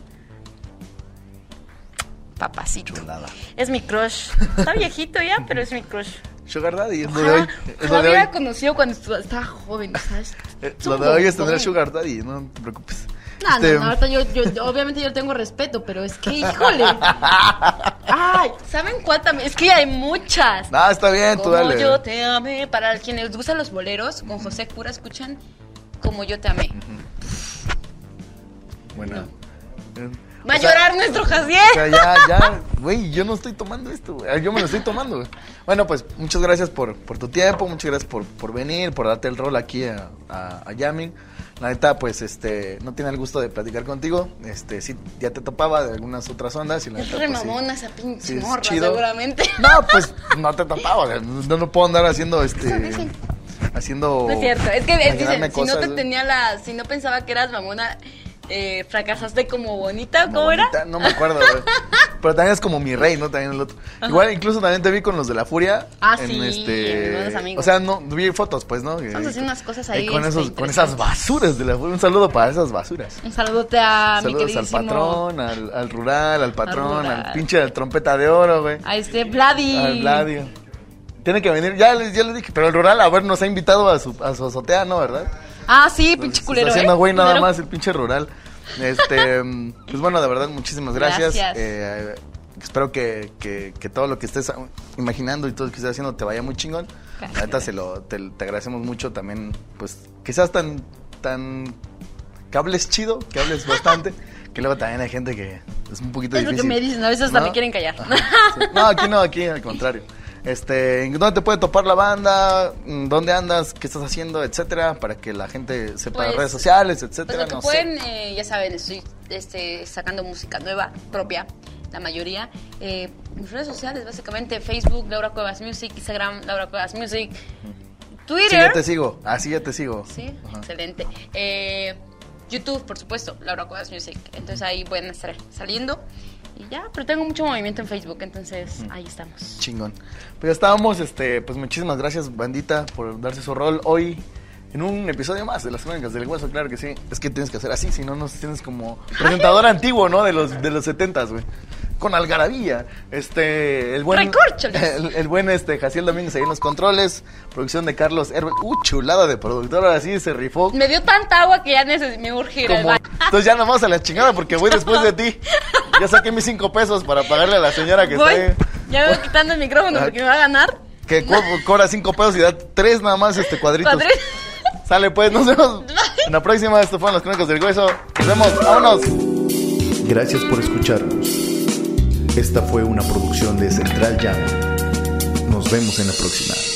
Papacito. Chulada. Es mi crush. Está viejito ya, pero es mi crush. Sugar Daddy, es lo de hoy. Ojalá, Es ojalá lo de hubiera hoy. conocido cuando estaba joven, ¿sabes? Eh, Lo de hoy es tener. Sugar Daddy, no te preocupes. No, Este, no, no, ahorita yo, yo- obviamente yo tengo respeto, pero es que, híjole. Ay, ¿saben cuál también? Es que hay muchas. No, está bien, tú Como dale. yo te amé. Para quienes les gustan los boleros, con José Cura escuchan Como yo te amé. Buena. Eh, Va a o sea, llorar nuestro O sea, Jaciel. ya, ya, güey, yo no estoy tomando esto, güey. Yo me lo estoy tomando, güey. Bueno, pues muchas gracias por, por tu tiempo, muchas gracias por, por venir, por darte el rol aquí a, a, a Yamin. La neta, pues, este, no tiene el gusto de platicar contigo. Este, sí, ya te topaba de algunas otras ondas y la Es neta, re pues, sí. mamona esa pinche Sí, es morra, chido. seguramente. No, pues, no te topaba. o sea, No, no puedo andar haciendo, este. Haciendo... No es cierto. Es que dicen, si no te tenía la. Si no pensaba que eras mamona, eh, fracasaste como bonita, Como ¿cómo era? bonita, No me acuerdo. Pero también es como mi rey, ¿no? También el otro. Igual, incluso también te vi con los de la Furia. Ah, en sí, este... amigos. O sea, no, vi fotos, pues, ¿no? Estamos haciendo unas cosas ahí, con, este, esos, con esas basuras de la Furia. Un saludo para esas basuras. Un saludote a mi Saludos al patrón, al, al rural, al patrón, al, pinche trompeta de oro, güey. A este Vladi. Al Vladio. Tiene que venir, ya les, ya les dije, pero el rural, a ver, nos ha invitado a su, a su azotea, ¿no? ¿Verdad? Ah, sí, pinche culero, Está haciendo ¿eh? güey nada Culero. más el pinche rural. Este, pues bueno, de verdad, muchísimas gracias. Gracias. Eh, espero que, que, que todo lo que estés imaginando y todo lo que estés haciendo te vaya muy chingón. Gracias. Neta, se lo, te, te agradecemos mucho también, pues, que seas tan, tan, que hables chido, que hables bastante, que luego también hay gente que es un poquito Es lo que difícil. me dicen, a veces hasta me quieren callar. Sí. No, aquí no, aquí al contrario. Este, ¿en ¿dónde te puede topar la banda? ¿Dónde andas? ¿Qué estás haciendo? Etcétera, para que la gente sepa Pues, redes sociales, Pues etcétera. lo que no pueden, sé. eh, ya saben, estoy este, sacando música nueva, propia, la mayoría. Eh, mis redes sociales, básicamente, Facebook, Laura Cuevas Music, Instagram, Laura Cuevas Music, Twitter. Sí, ya te sigo. Así ya te sigo. Sí, Ajá. excelente. Eh, YouTube, por supuesto, Laura Cuevas Music. Entonces ahí pueden estar saliendo. Y ya, pero tengo mucho movimiento en Facebook, entonces ahí estamos. Chingón. Pues ya estábamos, este, pues muchísimas gracias, bandita, por darse su rol hoy en un episodio más de las crónicas del hueso, claro que sí. Es que tienes que hacer así, si no nos tienes como presentador antiguo, ¿no? De los de los setentas, güey. Con algarabía. Este, el buen el, el buen este Jaciel Domínguez ahí en los controles, producción de Carlos Herbert. Uh, chulada de productor, ahora sí se rifó. Me dio tanta agua que ya me al Como, baño. entonces ya nomás a la chingada porque voy después de ti. Ya saqué mis cinco pesos para pagarle a la señora que Voy, está ahí. ya me voy quitando el micrófono porque me va a ganar. Que co- cobra cinco pesos y da tres nada más este cuadritos. Padre. Sale pues, nos vemos en la próxima. Esto fueron las crónicas del hueso. Nos vemos, vámonos. Gracias por escucharnos. Esta fue una producción de Central Jam. Nos vemos en la próxima.